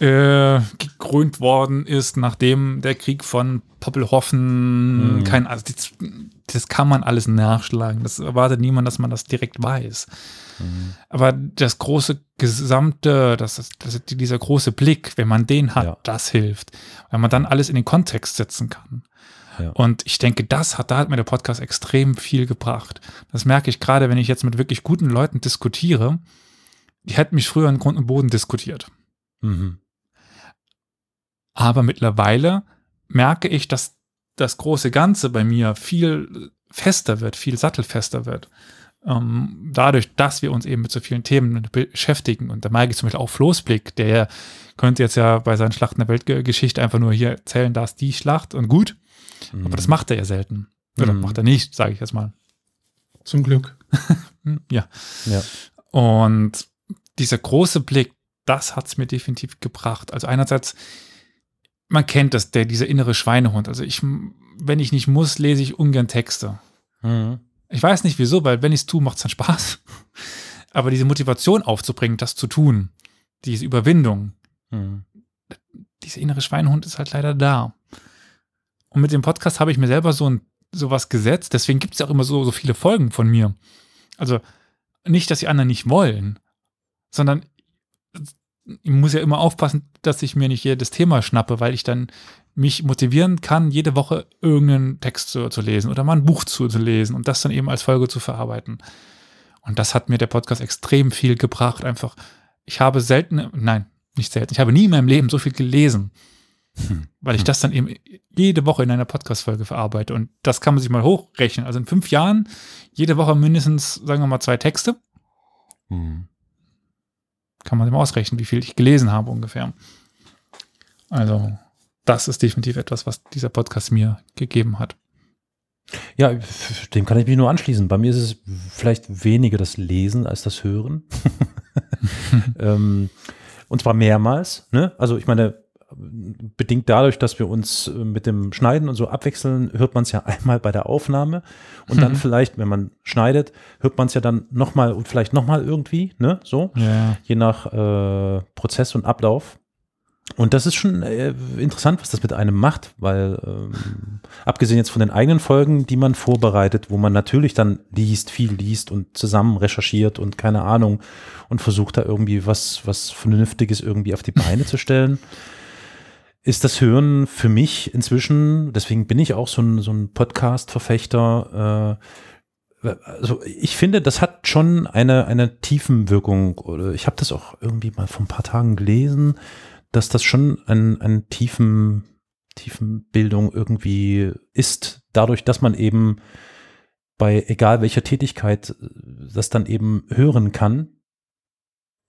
Äh, gekrönt worden ist, nachdem der Krieg von Poppelhoffen Mhm. kein, also das, das kann man alles nachschlagen. Das erwartet niemand, dass man das direkt weiß. Mhm. Aber das große Gesamte, das das dieser große Blick, wenn man den hat, Ja. das hilft. Weil man dann alles in den Kontext setzen kann. Ja. Und ich denke, das hat, da hat mir der Podcast extrem viel gebracht. Das merke ich gerade, wenn ich jetzt mit wirklich guten Leuten diskutiere. Die hätten mich früher in Grund und Boden diskutiert. Mhm. Aber mittlerweile merke ich, dass das große Ganze bei mir viel fester wird, viel sattelfester wird. Ähm, dadurch, dass wir uns eben mit so vielen Themen beschäftigen. Und da mag ich zum Beispiel auch Floßblick, der könnte jetzt ja bei seinen Schlachten der Weltgeschichte einfach nur hier erzählen, da ist die Schlacht und gut. Aber das macht er ja selten. Oder Mhm. macht er nicht, sage ich jetzt mal. Zum Glück. <laughs> Ja. Ja. Und dieser große Blick, das hat es mir definitiv gebracht. Also einerseits, man kennt das, der, dieser innere Schweinehund. Also ich, wenn ich nicht muss, lese ich ungern Texte. Mhm. Ich weiß nicht wieso, weil wenn ich es tue, macht es dann Spaß. <laughs> Aber diese Motivation aufzubringen, das zu tun, diese Überwindung, Mhm. dieser innere Schweinehund ist halt leider da. Und mit dem Podcast habe ich mir selber so ein sowas gesetzt. Deswegen gibt es ja auch immer so, so viele Folgen von mir. Also nicht, dass die anderen nicht wollen, sondern ich muss ja immer aufpassen, dass ich mir nicht jedes Thema schnappe, weil ich dann mich motivieren kann, jede Woche irgendeinen Text zu, zu lesen oder mal ein Buch zu, zu lesen und das dann eben als Folge zu verarbeiten. Und das hat mir der Podcast extrem viel gebracht. Einfach, ich habe selten, nein, nicht selten, ich habe nie in meinem Leben so viel gelesen, weil ich das dann eben jede Woche in einer Podcast-Folge verarbeite. Und das kann man sich mal hochrechnen. Also in fünf Jahren, jede Woche mindestens, sagen wir mal, zwei Texte. Mhm. Kann man mal ausrechnen, wie viel ich gelesen habe ungefähr. Also, das ist definitiv etwas, was dieser Podcast mir gegeben hat. Ja, dem kann ich mich nur anschließen. Bei mir ist es vielleicht weniger das Lesen als das Hören. <laughs> <laughs> ähm, und zwar mehrmals. Ne? Also ich meine, bedingt dadurch, dass wir uns äh, mit dem Schneiden und so abwechseln, hört man es ja <laughs> einmal bei der Aufnahme und dann Mhm. vielleicht, wenn man schneidet, hört man es ja dann nochmal und vielleicht nochmal irgendwie, ne? So, Ja. je nach äh, Prozess und Ablauf. Und das ist schon äh, interessant, was das mit einem macht, weil ähm, abgesehen jetzt von den eigenen Folgen, die man vorbereitet, wo man natürlich dann liest, viel liest und zusammen recherchiert und keine Ahnung und versucht da irgendwie was, was Vernünftiges irgendwie auf die Beine zu stellen, <laughs> ist das Hören für mich inzwischen, deswegen bin ich auch so ein, so ein Podcast-Verfechter, äh, also ich finde, das hat schon eine, eine Tiefenwirkung. Oder ich habe das auch irgendwie mal vor ein paar Tagen gelesen, dass das schon ein, ein tiefen, Tiefenbildung irgendwie ist, dadurch, dass man eben bei egal welcher Tätigkeit äh, das dann eben hören kann.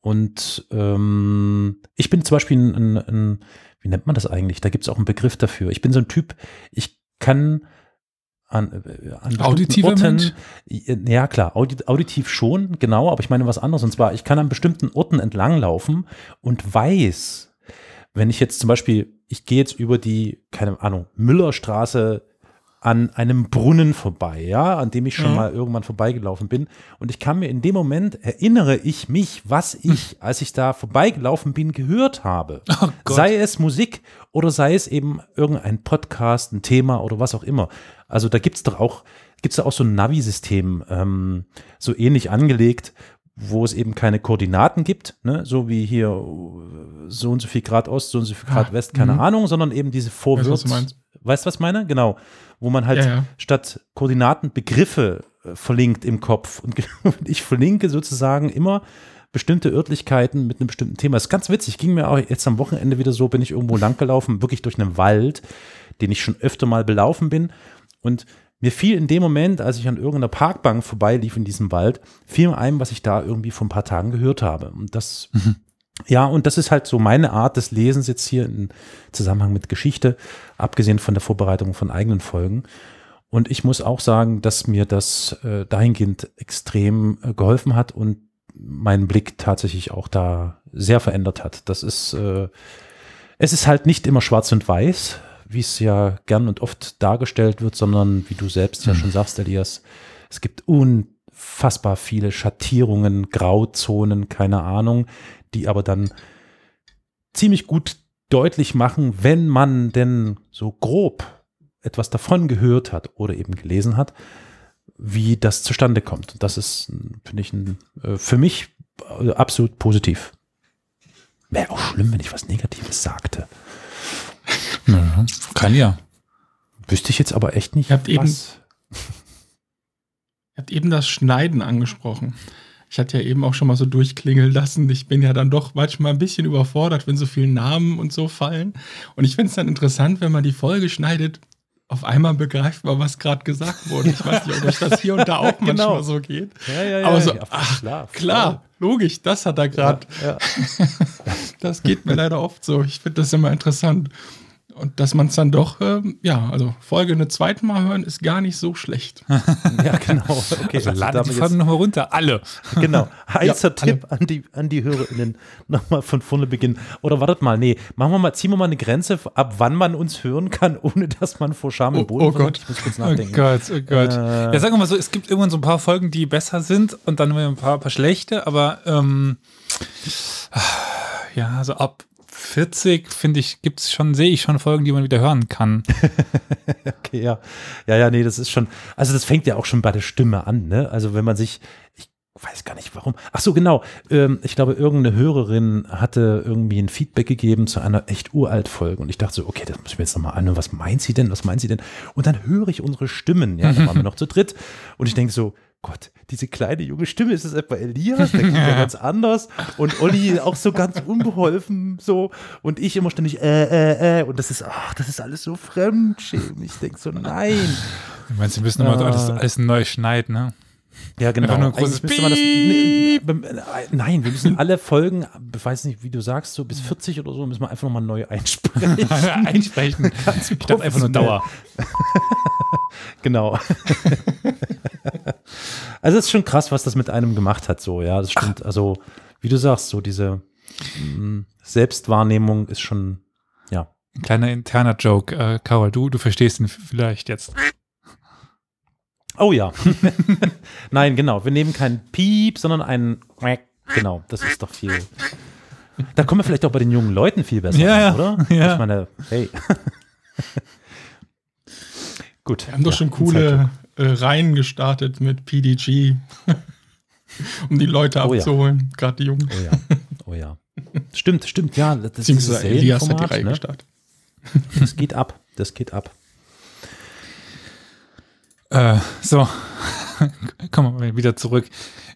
Und ähm, ich bin zum Beispiel ein, ein, ein, wie nennt man das eigentlich? Da gibt es auch einen Begriff dafür. Ich bin so ein Typ, ich kann an, äh, an bestimmten Auditiver Orten, Mensch? ja klar, audi auditiv schon, genau, aber ich meine was anderes. Und zwar, ich kann an bestimmten Orten entlanglaufen und weiß, wenn ich jetzt zum Beispiel, ich gehe jetzt über die, keine Ahnung, Müllerstraße an einem Brunnen vorbei, ja, an dem ich schon Mhm. mal irgendwann vorbeigelaufen bin. Und ich kann mir in dem Moment erinnere ich mich, was ich, als ich da vorbeigelaufen bin, gehört habe. Oh sei es Musik oder sei es eben irgendein Podcast, ein Thema oder was auch immer. Also da gibt's doch auch, gibt's da auch so ein Navi-System, ähm, so ähnlich angelegt, wo es eben keine Koordinaten gibt, ne? so wie hier äh, so und so viel Grad Ost, so und so viel Grad Ah, West, keine mhm. Ahnung, sondern eben diese meinst. Weißt du, was ich meine? Genau. Wo man halt Ja, ja. statt Koordinaten Begriffe äh, verlinkt im Kopf. Und <laughs> ich verlinke sozusagen immer bestimmte Örtlichkeiten mit einem bestimmten Thema. Das ist ganz witzig. Ging mir auch jetzt am Wochenende wieder so, bin ich irgendwo langgelaufen, wirklich durch einen Wald, den ich schon öfter mal belaufen bin. Und mir fiel in dem Moment, als ich an irgendeiner Parkbank vorbeilief in diesem Wald, fiel mir ein, was ich da irgendwie vor ein paar Tagen gehört habe. Und das, ja, und das ist halt so meine Art des Lesens jetzt hier im Zusammenhang mit Geschichte, abgesehen von der Vorbereitung von eigenen Folgen. Und ich muss auch sagen, dass mir das äh, dahingehend extrem äh, geholfen hat und meinen Blick tatsächlich auch da sehr verändert hat. Das ist, äh, es ist halt nicht immer schwarz und weiß, wie es ja gern und oft dargestellt wird, sondern wie du selbst ja schon sagst, Elias, es gibt unfassbar viele Schattierungen, Grauzonen, keine Ahnung, die aber dann ziemlich gut deutlich machen, wenn man denn so grob etwas davon gehört hat oder eben gelesen hat, wie das zustande kommt. Und das ist, finde ich, ein, äh, für mich äh, absolut positiv. Wäre auch schlimm, wenn ich was Negatives sagte. <laughs> Ja, kann ja. Wüsste ich jetzt aber echt nicht. Ihr habt eben- was. <laughs> Ihr habt eben das Schneiden angesprochen. Ich hatte ja eben auch schon mal so durchklingeln lassen. Ich bin ja dann doch manchmal ein bisschen überfordert, wenn so viele Namen und so fallen. Und ich finde es dann interessant, wenn man die Folge schneidet, auf einmal begreift man, was gerade gesagt wurde. Ich weiß nicht, ob euch das hier und da auch <laughs> Genau. manchmal so geht. Ja, ja, Aber so, ja, ach, klar, Klar, logisch, das hat er gerade. Ja, <laughs> Das geht mir leider oft so. Ich finde das immer interessant. Und dass man es dann doch, ähm, ja, also Folge eine zweite Mal hören, ist gar nicht so schlecht. <laughs> ja, genau. Okay, Also ladet damit die Folgen nochmal runter, alle. Genau. <laughs> Heißer Ja, Tipp an die, an die HörerInnen. Nochmal von vorne beginnen. Oder wartet mal, nee, machen wir mal, ziehen wir mal eine Grenze, ab wann man uns hören kann, <laughs> ohne dass man vor Scham im Oh, Boden oh versinkt. Gott. Ich muss kurz Oh nachdenken. Gott, oh Gott. Äh. ja, sagen wir mal so, es gibt irgendwann so ein paar Folgen, die besser sind und dann ein paar, paar schlechte, aber ähm, ja, so ab 40, finde ich, gibt es schon, sehe ich schon Folgen, die man wieder hören kann. <laughs> Okay, ja. Ja, ja, nee, das ist schon, also das fängt ja auch schon bei der Stimme an, ne? Also wenn man sich, ich weiß gar nicht warum. Ach so, genau. Ähm, ich glaube, irgendeine Hörerin hatte irgendwie ein Feedback gegeben zu einer echt uralt Folge und ich dachte so, okay, das muss ich mir jetzt nochmal anhören. Was meint sie denn? Was meint sie denn? Und dann höre ich unsere Stimmen, ja, da waren wir <laughs> noch zu dritt und ich denke so, Gott, diese kleine junge Stimme, ist das etwa Elias? Der klingt ja <laughs> ganz anders. Und Olli auch so ganz unbeholfen so. Und ich immer ständig äh, äh, äh. Und das ist, ach, das ist alles so fremdschämend. Ich denke so, nein. Ich meine, sie müssen immer Ah. alles, alles neu schneiden, ne? Ja, genau. Einfach nur ein großes man das, ne, nein, wir müssen alle Folgen, ich weiß nicht, wie du sagst, so bis 40 oder so, müssen wir einfach nochmal neu einsprechen. <laughs> Einsprechen. <laughs> ich dachte einfach nur Dauer. <laughs> genau. also es ist schon krass, was das mit einem gemacht hat, so, ja, das stimmt. Also, wie du sagst, so diese mm, Selbstwahrnehmung ist schon, ja. Ein kleiner interner Joke. Äh, Carol, du, du verstehst ihn vielleicht jetzt. Oh ja. <laughs> Nein, genau. Wir nehmen keinen Piep, sondern einen. Genau, das ist doch viel. Da kommen wir vielleicht auch bei den jungen Leuten viel besser Ja, an, ja. oder? Ja. Ich meine, hey. <laughs> Gut. Wir haben doch ja, schon coole äh, Reihen gestartet mit PDG, <laughs> um die Leute Oh ja. abzuholen, gerade die Jungen. Oh ja. Oh ja. Stimmt, stimmt, ja. Das ist dieses Elias hat die Reihe ne? gestartet. Das geht ab. Das geht ab. Äh, so, <laughs> kommen wir wieder zurück.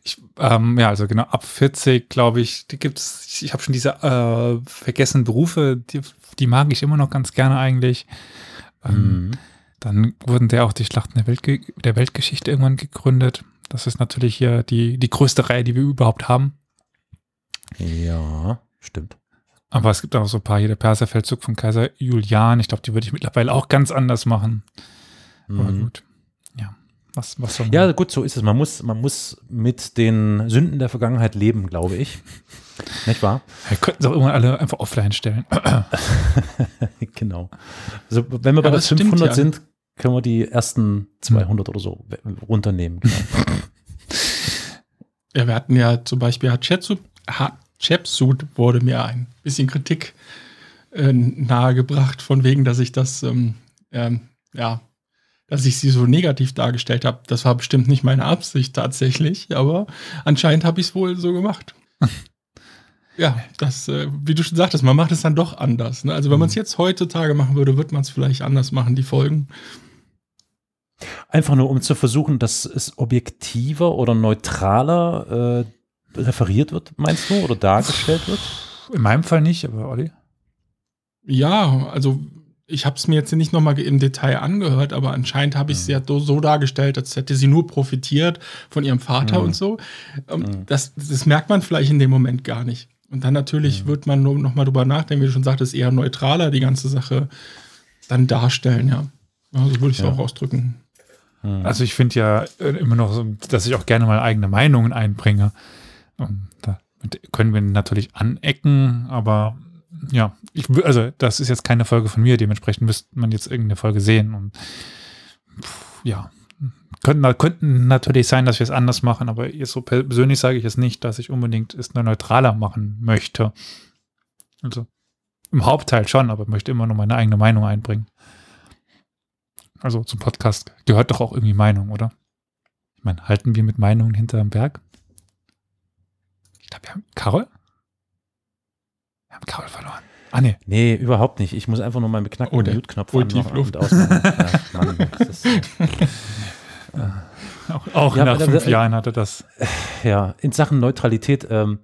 Ich, ähm, ja, also genau, ab 40, glaube ich, die gibt's, ich, ich habe schon diese äh, vergessenen Berufe, die, die mag ich immer noch ganz gerne eigentlich. Ähm, Mhm. Dann wurden ja auch die Schlachten der, Weltge der Weltgeschichte irgendwann gegründet. Das ist natürlich hier die, die größte Reihe, die wir überhaupt haben. Ja, stimmt. Aber es gibt auch so ein paar hier, der Perserfeldzug von Kaiser Julian. Ich glaube, die würde ich mittlerweile auch ganz anders machen. Aber Mhm. gut. Ja. Was, was Ja, gut, so ist es. Man muss, man muss mit den Sünden der Vergangenheit leben, glaube ich. <laughs> Nicht wahr? Wir könnten es auch irgendwann alle einfach offline stellen. <laughs> genau. Also, wenn wir bei Ja, der das stimmt 500 ja. sind, können wir die ersten 200 oder so runternehmen. Genau. <laughs> Ja, wir hatten ja zum Beispiel Hatshepsut, Hatshepsut wurde mir ein bisschen Kritik äh, nahegebracht, von wegen, dass ich das, ähm, ähm, ja, dass ich sie so negativ dargestellt habe. Das war bestimmt nicht meine Absicht tatsächlich, aber anscheinend habe ich es wohl so gemacht. <laughs> ja, das, äh, wie du schon sagtest, man macht es dann doch anders. Ne? Also wenn man es jetzt heutzutage machen würde, wird man es vielleicht anders machen, die Folgen. Einfach nur, um zu versuchen, dass es objektiver oder neutraler äh, referiert wird, meinst du, oder dargestellt wird? In meinem Fall nicht, aber Olli? Ja, also ich habe es mir jetzt nicht nochmal im Detail angehört, aber anscheinend habe ich es ja so, so dargestellt, als hätte sie nur profitiert von ihrem Vater Mhm. und so. Ähm, Mhm. Das, das merkt man vielleicht in dem Moment gar nicht. Und dann natürlich Mhm. wird man nur nochmal drüber nachdenken, wie du schon sagtest, eher neutraler die ganze Sache dann darstellen, ja. ja so würde ich es Ja. auch ausdrücken. Hm. Also ich finde ja äh, immer noch so, dass ich auch gerne mal eigene Meinungen einbringe. Und da können wir natürlich anecken, aber ja, ich, also das ist jetzt keine Folge von mir, dementsprechend müsste man jetzt irgendeine Folge sehen und ja, könnten, könnten natürlich sein, dass wir es anders machen, aber jetzt so persönlich sage ich es nicht, dass ich unbedingt es nur neutraler machen möchte. Also im Hauptteil schon, aber möchte immer nur meine eigene Meinung einbringen. Also zum Podcast gehört doch auch irgendwie Meinung, oder? Ich meine, halten wir mit Meinungen hinterm Berg? Ich glaube, wir haben Carol? Wir haben Carol verloren. Ah, nee. Nee, überhaupt nicht. Ich muss einfach nur meinen beknackten Oh, Mute-Knopf anmachen und ausmachen. <laughs> ja, Mann, ist, äh, Auch, auch Ja, nach aber- fünf äh, Jahren hatte das. ja, in Sachen Neutralität, ähm,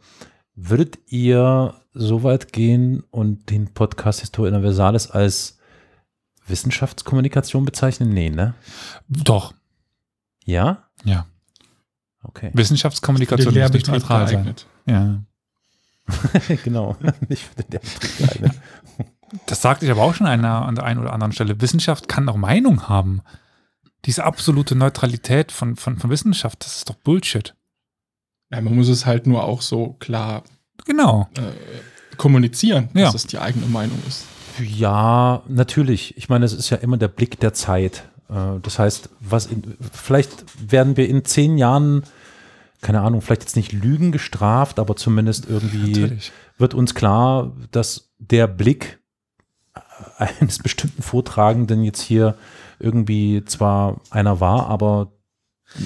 würdet ihr so weit gehen und den Podcast Historia Universalis als Wissenschaftskommunikation bezeichnen? Nee, ne? Doch, Ja? ja. Okay. Wissenschaftskommunikation muss nicht neutral sein. Ja. <laughs> genau. Nicht für den geeignet. Das sagte ich aber auch schon an, einer, an der einen oder anderen Stelle. Wissenschaft kann auch Meinung haben. Diese absolute Neutralität von, von, von Wissenschaft, das ist doch Bullshit. Ja, man muss es halt nur auch so klar Genau. äh, kommunizieren, dass Ja. es die eigene Meinung ist. Ja, natürlich. Ich meine, es ist ja immer der Blick der Zeit. Äh, Das heißt, was in, vielleicht werden wir in zehn Jahren, keine Ahnung, vielleicht jetzt nicht Lügen gestraft, aber zumindest irgendwie Natürlich. wird uns klar, dass der Blick eines bestimmten Vortragenden jetzt hier irgendwie zwar einer war, aber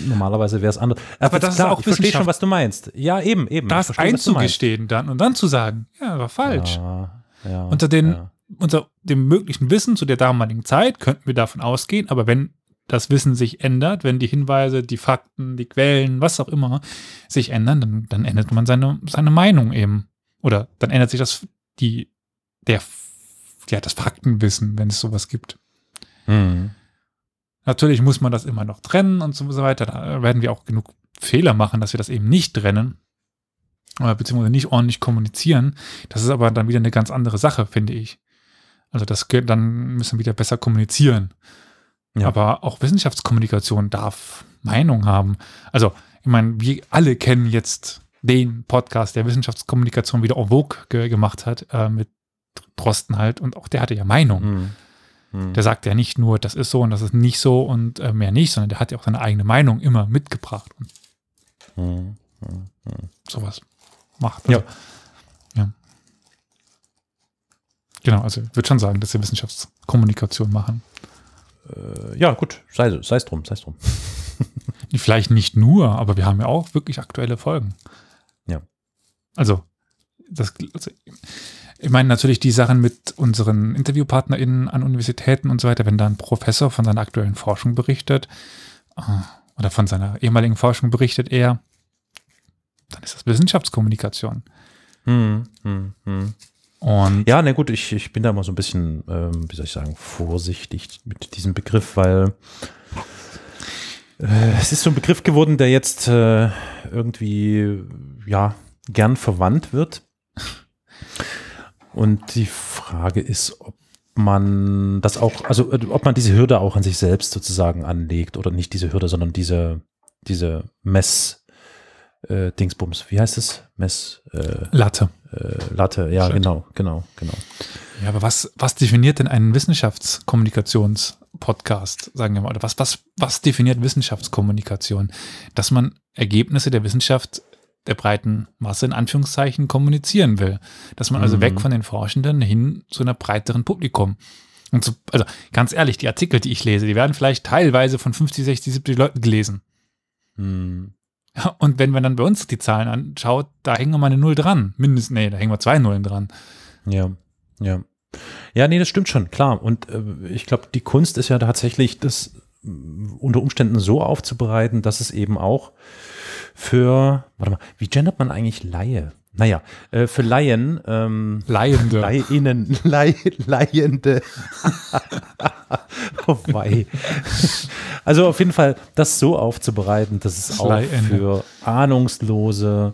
normalerweise wäre es anders. Aber das ist auch ich verstehe schon, was du meinst. Ja, eben, eben. Das verstehe, einzugestehen dann und dann zu sagen, ja, war falsch. Ja, ja, Unter den- ja. Unter dem möglichen Wissen zu der damaligen Zeit könnten wir davon ausgehen, aber wenn das Wissen sich ändert, wenn die Hinweise, die Fakten, die Quellen, was auch immer sich ändern, dann, dann ändert man seine, seine Meinung eben. Oder dann ändert sich das, die, der, ja, das Faktenwissen, wenn es sowas gibt. Hm. Natürlich muss man das immer noch trennen und so weiter. Da werden wir auch genug Fehler machen, dass wir das eben nicht trennen, äh, beziehungsweise nicht ordentlich kommunizieren. Das ist aber dann wieder eine ganz andere Sache, finde ich. Also das geht- dann müssen wir wieder besser kommunizieren. Ja. Aber auch Wissenschaftskommunikation darf Meinung haben. Also, ich meine, wir alle kennen jetzt den Podcast, der Wissenschaftskommunikation wieder en vogue ge gemacht hat, äh, mit Drosten halt. Und auch der hatte ja Meinung. Hm. Hm. Der sagt ja nicht nur, das ist so und das ist nicht so und äh, mehr nicht, sondern der hat ja auch seine eigene Meinung immer mitgebracht und Hm. Hm. Hm. sowas macht. Ja. Also, ja. Genau, also ich würde schon sagen, dass wir Wissenschaftskommunikation machen. Äh, ja, gut, sei es drum, sei es drum. <laughs> Vielleicht nicht nur, aber wir haben ja auch wirklich aktuelle Folgen. Ja. Also, das, also ich meine natürlich die Sachen mit unseren InterviewpartnerInnen an Universitäten und so weiter, wenn da ein Professor von seiner aktuellen Forschung berichtet äh, oder von seiner ehemaligen Forschung berichtet er, dann ist das Wissenschaftskommunikation. Hm. Hm. Hm. Und Ja, na gut, ich, ich bin da immer so ein bisschen, ähm, wie soll ich sagen, vorsichtig mit diesem Begriff, weil äh, es ist so ein Begriff geworden, der jetzt äh, irgendwie, ja, gern verwandt wird. Und die Frage ist, ob man das auch, also äh, ob man diese Hürde auch an sich selbst sozusagen anlegt oder nicht diese Hürde, sondern diese, diese Mess, äh, wie heißt es? Mess, äh, Latte. Äh, Latte, ja, Shit. genau, genau, genau. Ja, aber was, was definiert denn einen Wissenschaftskommunikationspodcast, sagen wir mal? Oder was, was, was definiert Wissenschaftskommunikation? Dass man Ergebnisse der Wissenschaft der breiten Masse in Anführungszeichen kommunizieren will. Dass man also Mhm. weg von den Forschenden hin zu einer breiteren Publikum. Und so, also ganz ehrlich, die Artikel, die ich lese, die werden vielleicht teilweise von 50, 60, 70 Leuten gelesen. Hm. <laughs> Und wenn man dann bei uns die Zahlen anschaut, da hängen wir mal eine Null dran. Mindestens, nee, da hängen wir zwei Nullen dran. Ja, ja. Ja, nee, das stimmt schon, klar. Und äh, ich glaube, die Kunst ist ja tatsächlich, das äh, unter Umständen so aufzubereiten, dass es eben auch für, warte mal, wie gendert man eigentlich Laie? Naja, äh, für Laien, ähm, Leihende. Laien, Laie, Laiende. <laughs> <laughs> oh wei. Also auf jeden Fall, das so aufzubereiten, dass es auch Leihende. für Ahnungslose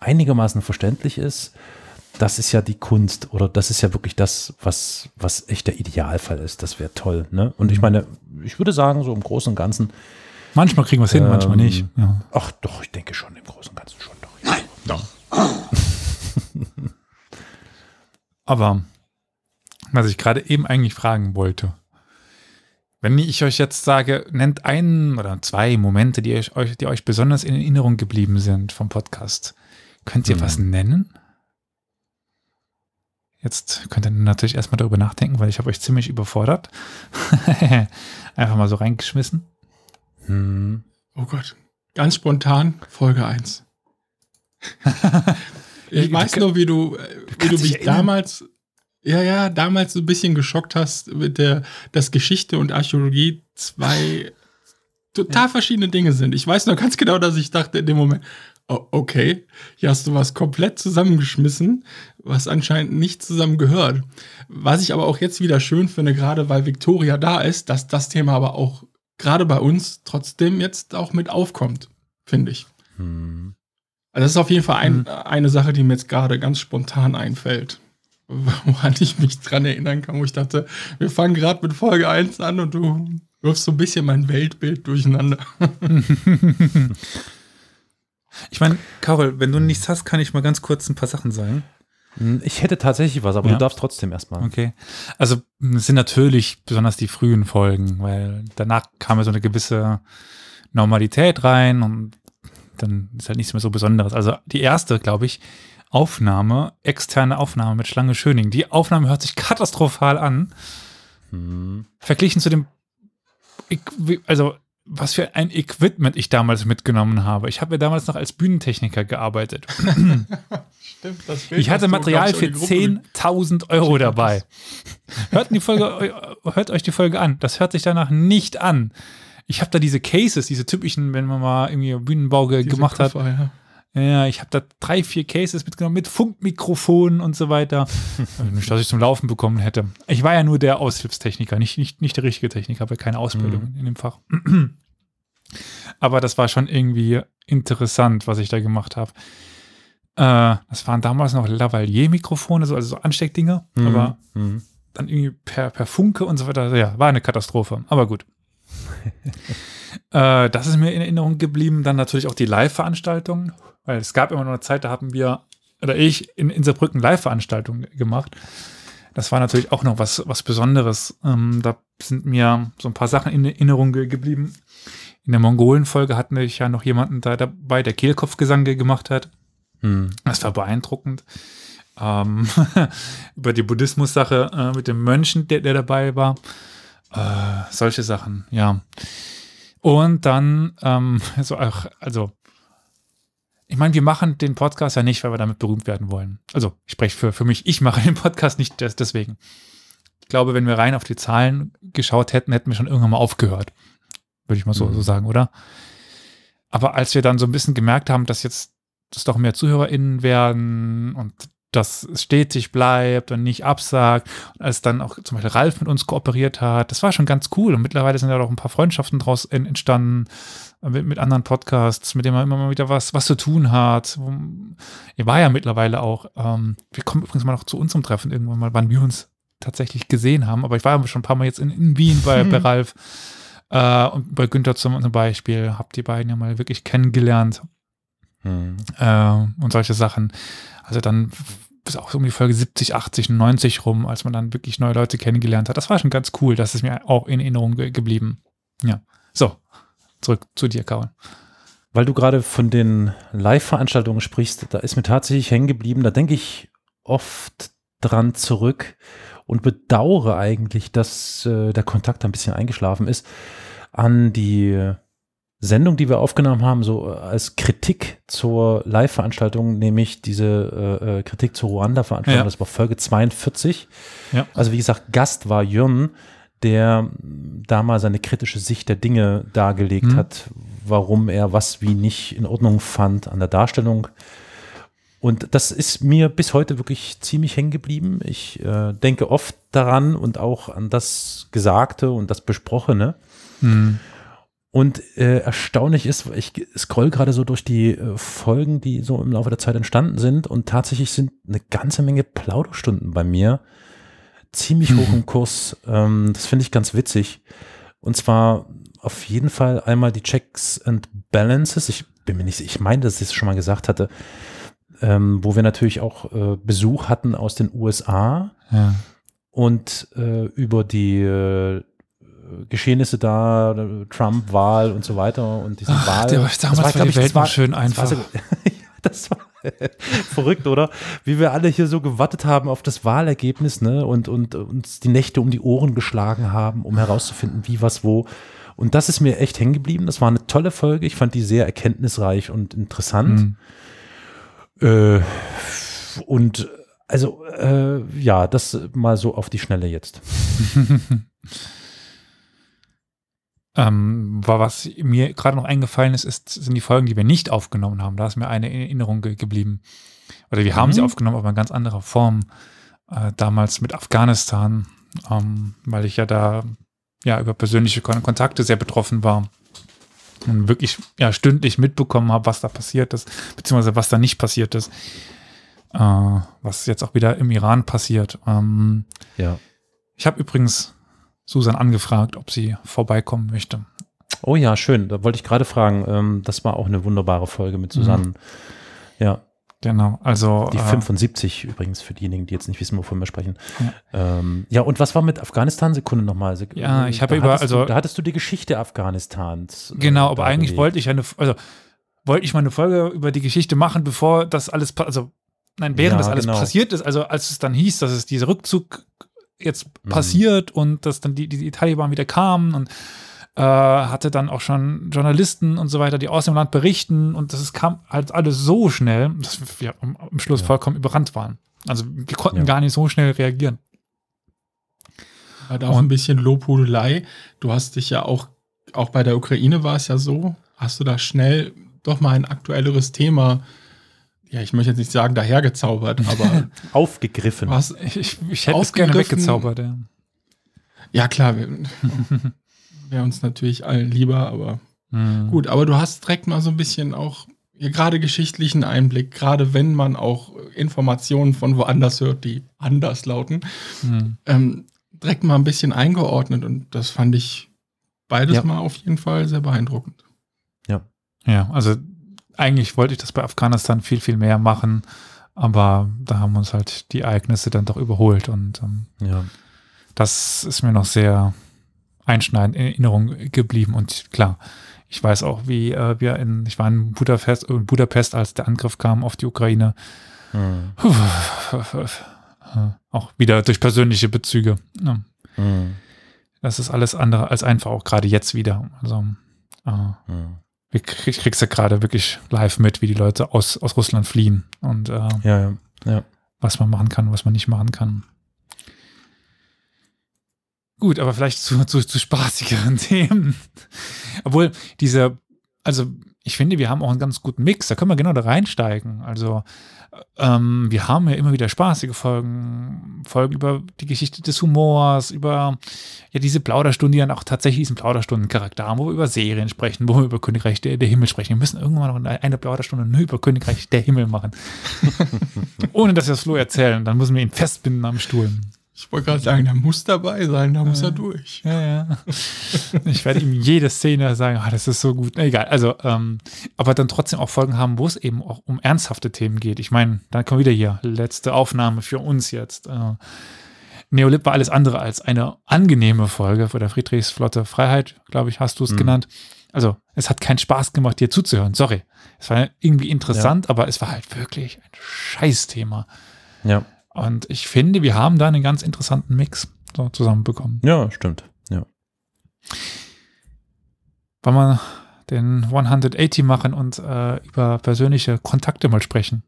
einigermaßen verständlich ist. Das ist ja die Kunst oder das ist ja wirklich das, was, was echt der Idealfall ist. Das wäre toll. Ne? Und ich meine, ich würde sagen, so im Großen und Ganzen, Manchmal kriegen wir es hin, manchmal Ähm, nicht. Ja. ach doch, ich denke schon im Großen und Ganzen schon. Doch. Doch. <laughs> Aber was ich gerade eben eigentlich fragen wollte, wenn ich euch jetzt sage, nennt einen oder zwei Momente, die euch, die euch besonders in Erinnerung geblieben sind vom Podcast, könnt ihr Hm. was nennen? Jetzt könnt ihr natürlich erstmal darüber nachdenken, weil ich habe euch ziemlich überfordert. <laughs> Einfach mal so reingeschmissen. Hm. Oh Gott. Ganz spontan, Folge 1. <laughs> ich Du weiß nur, wie du, äh, wie du kannst dich mich damals, ja, ja, damals so ein bisschen geschockt hast mit der, dass Geschichte und Archäologie zwei <laughs> total verschiedene Dinge sind. Ich weiß noch ganz genau, dass ich dachte in dem Moment, oh, okay, hier hast du was komplett zusammengeschmissen, was anscheinend nicht zusammen gehört. Was ich aber auch jetzt wieder schön finde, gerade weil Victoria da ist, dass das Thema aber auch gerade bei uns trotzdem jetzt auch mit aufkommt, finde ich. Hm. Also das ist auf jeden Fall ein, Mhm. eine Sache, die mir jetzt gerade ganz spontan einfällt. <laughs> Woran ich mich dran erinnern kann, wo ich dachte, wir fangen gerade mit Folge 1 an und du wirfst so ein bisschen mein Weltbild durcheinander. <laughs> Ich meine, Carol, wenn du nichts hast, kann ich mal ganz kurz ein paar Sachen sagen. Hm, Ich hätte tatsächlich was, aber Ja. du darfst trotzdem erstmal. Okay. Also es sind natürlich besonders die frühen Folgen, weil danach kam ja so eine gewisse Normalität rein und dann ist halt nichts mehr so Besonderes. Also die erste, glaube ich, Aufnahme, externe Aufnahme mit Schlange Schöning. Die Aufnahme hört sich katastrophal an, Hm. verglichen zu dem, also was für ein Equipment ich damals mitgenommen habe. Ich habe ja damals noch als Bühnentechniker gearbeitet. <laughs> Stimmt, das Bild, Ich hatte Material für in die Gruppe 10.000 Euro dabei. Hört, die Folge, <laughs> hört euch die Folge an. Das hört sich danach nicht an. Ich habe da diese Cases, diese typischen, wenn man mal irgendwie Bühnenbau ge diese gemacht hat. Koffer, ja. Ja, ich habe da drei, vier Cases mitgenommen mit Funkmikrofonen und so weiter. <laughs> Also nicht, dass ich zum Laufen bekommen hätte. Ich war ja nur der Aushilfstechniker, nicht, nicht, nicht der richtige Techniker, habe ja keine Ausbildung in dem Fach. <clears throat> Aber das war schon irgendwie interessant, was ich da gemacht habe. Äh, das waren damals noch Lavalier-Mikrofone, so, also so Ansteckdinger, Mhm. aber Hm. dann irgendwie per, per Funke und so weiter. Ja, war eine Katastrophe, aber gut. <laughs> äh, das ist mir in Erinnerung geblieben. Dann natürlich auch die Live-Veranstaltungen, weil es gab immer noch eine Zeit, da haben wir, oder ich, in, in Saarbrücken Live-Veranstaltungen gemacht. Das war natürlich auch noch was, was Besonderes. Ähm, da sind mir so ein paar Sachen in Erinnerung ge geblieben. In der Mongolen-Folge hatten wir ja noch jemanden da dabei, der Kehlkopfgesang gemacht hat. Hm. Das war beeindruckend. Ähm, <laughs> über die Buddhismus-Sache äh, mit dem Mönchen, der, der dabei war. Äh, solche Sachen, ja. Und dann, ähm, <laughs> so auch, also, ich meine, wir machen den Podcast ja nicht, weil wir damit berühmt werden wollen. Also, ich spreche für, für mich, ich mache den Podcast nicht des, deswegen. Ich glaube, wenn wir rein auf die Zahlen geschaut hätten, hätten wir schon irgendwann mal aufgehört. Würde ich mal so, Mhm. so sagen, oder? Aber als wir dann so ein bisschen gemerkt haben, dass jetzt das doch mehr ZuhörerInnen werden und dass es stetig bleibt und nicht absagt. Als dann auch zum Beispiel Ralf mit uns kooperiert hat, das war schon ganz cool. Und mittlerweile sind ja auch ein paar Freundschaften daraus en- entstanden äh, mit, mit anderen Podcasts, mit denen man immer mal wieder was, was zu tun hat. Ihr war ja mittlerweile auch, ähm, wir kommen übrigens mal noch zu uns zum Treffen irgendwann mal, wann wir uns tatsächlich gesehen haben. Aber ich war schon ein paar Mal jetzt in, in Wien bei, bei <laughs> Ralf äh, und bei Günther zum, zum Beispiel. Hab die beiden ja mal wirklich kennengelernt Hm. äh, und solche Sachen. Also dann bis auch um die Folge 70, 80, 90 rum, als man dann wirklich neue Leute kennengelernt hat. Das war schon ganz cool. Das ist mir auch in Erinnerung ge geblieben. Ja. So, zurück zu dir, Kaul. Weil du gerade von den Live-Veranstaltungen sprichst, da ist mir tatsächlich hängen geblieben, da denke ich oft dran zurück und bedauere eigentlich, dass äh, der Kontakt ein bisschen eingeschlafen ist an die Sendung, die wir aufgenommen haben, so als Kritik zur Live-Veranstaltung, nämlich diese äh, äh, Kritik zur Ruanda-Veranstaltung, Ja. das war Folge 42. Ja. Also wie gesagt, Gast war Jürgen, der da mal seine kritische Sicht der Dinge dargelegt Mhm. hat, warum er was wie nicht in Ordnung fand an der Darstellung. Und das ist mir bis heute wirklich ziemlich hängen geblieben. Ich äh, denke oft daran und auch an das Gesagte und das Besprochene. Hm. Und äh, erstaunlich ist, ich scroll gerade so durch die äh, Folgen, die so im Laufe der Zeit entstanden sind und tatsächlich sind eine ganze Menge Plauderstunden bei mir ziemlich hoch im <laughs> Kurs. Ähm, das finde ich ganz witzig. Und zwar auf jeden Fall einmal die Checks and Balances. Ich bin mir nicht sicher, ich meine, dass ich es schon mal gesagt hatte, ähm, wo wir natürlich auch äh, Besuch hatten aus den USA Ja. und äh, über die äh, Geschehnisse da, äh, Trump-Wahl und so weiter und diesen Wahl. der- damals war glaub die Welt noch schön das war einfach. so- <laughs> ja, das war <laughs> verrückt, oder? Wie wir alle hier so gewartet haben auf das Wahlergebnis, ne? Und, und uns die Nächte um die Ohren geschlagen haben, um herauszufinden, wie, was, wo. Und das ist mir echt hängen geblieben. Das war eine tolle Folge. Ich fand die sehr erkenntnisreich und interessant. Hm. Äh, und also, äh, ja, das mal so auf die Schnelle jetzt. <laughs> Ähm, was mir gerade noch eingefallen ist, ist, sind die Folgen, die wir nicht aufgenommen haben. Da ist mir eine Erinnerung ge geblieben. Oder wir haben Mhm. sie aufgenommen, aber in ganz anderer Form. Äh, damals mit Afghanistan, ähm, weil ich ja da ja über persönliche Kon Kontakte sehr betroffen war und wirklich ja stündlich mitbekommen habe, was da passiert ist, beziehungsweise was da nicht passiert ist. Äh, was jetzt auch wieder im Iran passiert. Ähm, Ja. ich habe übrigens Susan angefragt, ob sie vorbeikommen möchte. Oh ja, schön. Da wollte ich gerade fragen. Ähm, das war auch eine wunderbare Folge mit Susanne. Ja, Genau, also die äh, 75 übrigens für diejenigen, die jetzt nicht wissen, wovon wir sprechen. Ja. Ähm, ja, und was war mit Afghanistan? Sekunde nochmal. Sek Ja, ich habe über- also- du, da hattest du die Geschichte Afghanistans. äh, genau, aber eigentlich wollte ich eine, also wollte ich mal eine Folge über die Geschichte machen, bevor das alles, also nein, während Ja, das alles genau. passiert ist, also als es dann hieß, dass es dieser Rückzug jetzt Mhm. passiert und dass dann die, die, die Taliban wieder kamen und äh, hatte dann auch schon Journalisten und so weiter, die aus dem Land berichten und das kam halt alles so schnell, dass wir am, Schluss Ja. vollkommen überrannt waren. Also wir konnten Ja. gar nicht so schnell reagieren. Hat auch Und- ein bisschen Lobhudelei. Du hast dich ja auch, auch bei der Ukraine war es ja so, hast du da schnell doch mal ein aktuelleres Thema, ja, ich möchte jetzt nicht sagen dahergezaubert, <laughs> aber Aufgegriffen. was, Ich, ich, ich hätte es gerne Aufgegriffen. weggezaubert. Ja. ja klar, wäre uns natürlich allen lieber, aber Mhm. gut, aber du hast direkt mal so ein bisschen auch ja, gerade geschichtlichen Einblick, gerade wenn man auch Informationen von woanders hört, die anders lauten, Mhm. ähm, direkt mal ein bisschen eingeordnet und das fand ich beides Ja. mal auf jeden Fall sehr beeindruckend. Ja, also eigentlich wollte ich das bei Afghanistan viel, viel mehr machen, aber da haben uns halt die Ereignisse dann doch überholt und ähm, Ja. das ist mir noch sehr einschneidend in Erinnerung geblieben und klar, ich weiß auch, wie äh, wir in, ich war in Budapest, in Budapest, als der Angriff kam auf die Ukraine, Hm. Äh, auch wieder durch persönliche Bezüge. Ja, Hm. das ist alles andere als einfach, auch gerade jetzt wieder. Also äh, Hm. Ich krieg- ich krieg's ja gerade wirklich live mit, wie die Leute aus, aus Russland fliehen und äh, Ja, ja. ja. was man machen kann, was man nicht machen kann. Gut, aber vielleicht zu, zu, zu spaßigeren <laughs> Themen. Obwohl diese, also ich finde, wir haben auch einen ganz guten Mix, da können wir genau da reinsteigen. Also ähm, wir haben ja immer wieder spaßige Folgen, Folgen über die Geschichte des Humors, über ja diese Plauderstunden, die dann auch tatsächlich diesen Plauderstunden-Charakter haben, wo wir über Serien sprechen, wo wir über Königreich der, der Himmel sprechen. Wir müssen irgendwann noch eine, eine Plauderstunde nur über Königreich der Himmel machen. <laughs> Ohne dass wir das Flo erzählen, dann müssen wir ihn festbinden am Stuhl. Ich wollte gerade sagen, der muss dabei sein, da muss er durch. Ja, ja. Ich werde ihm jede Szene sagen, ah, das ist so gut. Egal, also, ähm, aber dann trotzdem auch Folgen haben, wo es eben auch um ernsthafte Themen geht. Ich meine, dann kommen wir wieder hier, letzte Aufnahme für uns jetzt. Äh, Neolib war alles andere als eine angenehme Folge für der Friedrichsflotte Freiheit, glaube ich, hast du es Mhm. genannt. Also, es hat keinen Spaß gemacht, dir zuzuhören. Sorry. Es war irgendwie interessant, aber es war halt wirklich ein Scheißthema. Ja, Und ich finde, wir haben da einen ganz interessanten Mix so zusammenbekommen. ja, stimmt. Ja. Wollen wir den 180 machen und äh, über persönliche Kontakte mal sprechen?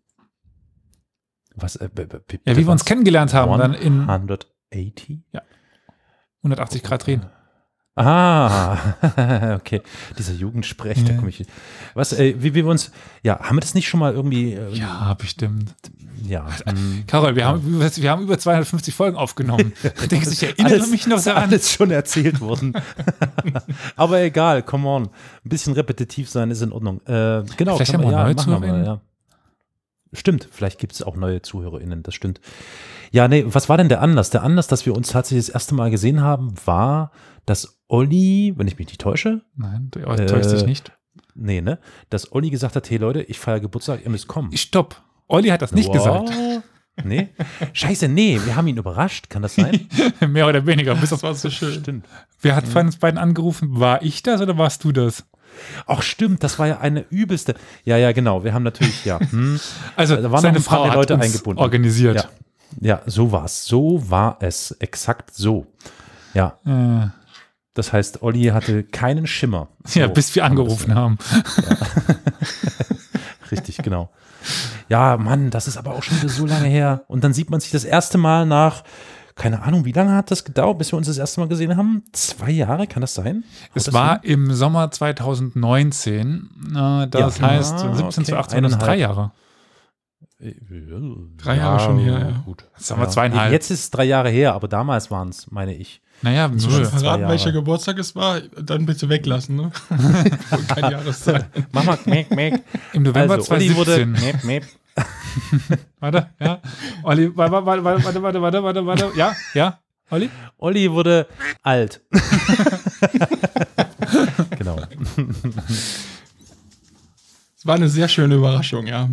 Was, äh, Ja, wie wir uns kennengelernt haben, dann in 180? 180 Grad drehen. Ah, <laughs> okay. Dieser Jugendsprech, da Ja. komme ich. Was, äh, wie, wie wir uns, ja, haben wir das nicht schon mal irgendwie, äh, Ja, bestimmt. ja, ähm, <laughs> Carol, wir haben, über- wir haben über 250 Folgen aufgenommen. <laughs> Du denkst, ich erinnere alles, mich noch daran. alles schon erzählt worden. Aber egal, come on. Ein bisschen repetitiv sein ist in Ordnung. Äh, genau, Vielleicht haben wir neue machen wir ZuhörerInnen. ja. Stimmt, vielleicht gibt es auch neue ZuhörerInnen, das stimmt. Ja, nee, was war denn der Anlass? Der Anlass, dass wir uns tatsächlich das erste Mal gesehen haben, war, dass Olli, wenn ich mich nicht täusche, Nein, du täuschst Äh, dich nicht. nee, ne, dass Olli gesagt hat, hey Leute, ich feiere Geburtstag, ihr müsst kommen. Stopp. Olli hat das nicht Wow. gesagt. <laughs> Nee? Scheiße, nee, wir haben ihn überrascht, kann das sein? <laughs> Mehr oder weniger. Bis Das war so schön. Stimmt. Wer hat von uns beiden angerufen? War ich das oder warst du das? Ach stimmt, das war ja eine übelste. Ja, ja, genau. Wir haben natürlich, ja. Hm. <laughs> Also, Da waren noch seine ein paar Frau Leute eingebunden. organisiert. Ja, ja, so war es. So war es. Exakt so. Ja, Äh, das heißt, Olli hatte keinen Schimmer. <laughs> So ja, bis wir angerufen haben. <laughs> Richtig, genau. Ja, Mann, das ist aber auch schon wieder so lange her. Und dann sieht man sich das erste Mal nach, keine Ahnung, wie lange hat das gedauert, bis wir uns das erste Mal gesehen haben? Zwei Jahre, kann das sein? Haut Es das war im Sommer 2019. Äh, das Ja, heißt, ah, 17 zu okay, 18, das sind drei. Jahre. hin? Drei Jahre schon her, ja. Gut. Sagen wir zweieinhalb. Jetzt ist es drei Jahre her, aber damals waren es, meine ich. Naja, also nö. Verraten, welcher Geburtstag es war, dann bitte weglassen. Ne? <laughs> Keine Jahreszeit. <laughs> Mach mal, mäk, mäk. Im November also, 2017. Wurde, mäp, <laughs> warte, ja. Olli, warte, warte, warte, warte, warte, warte, warte. Ja, ja. Olli? Olli wurde alt. genau. Es war eine sehr schöne Überraschung, ja.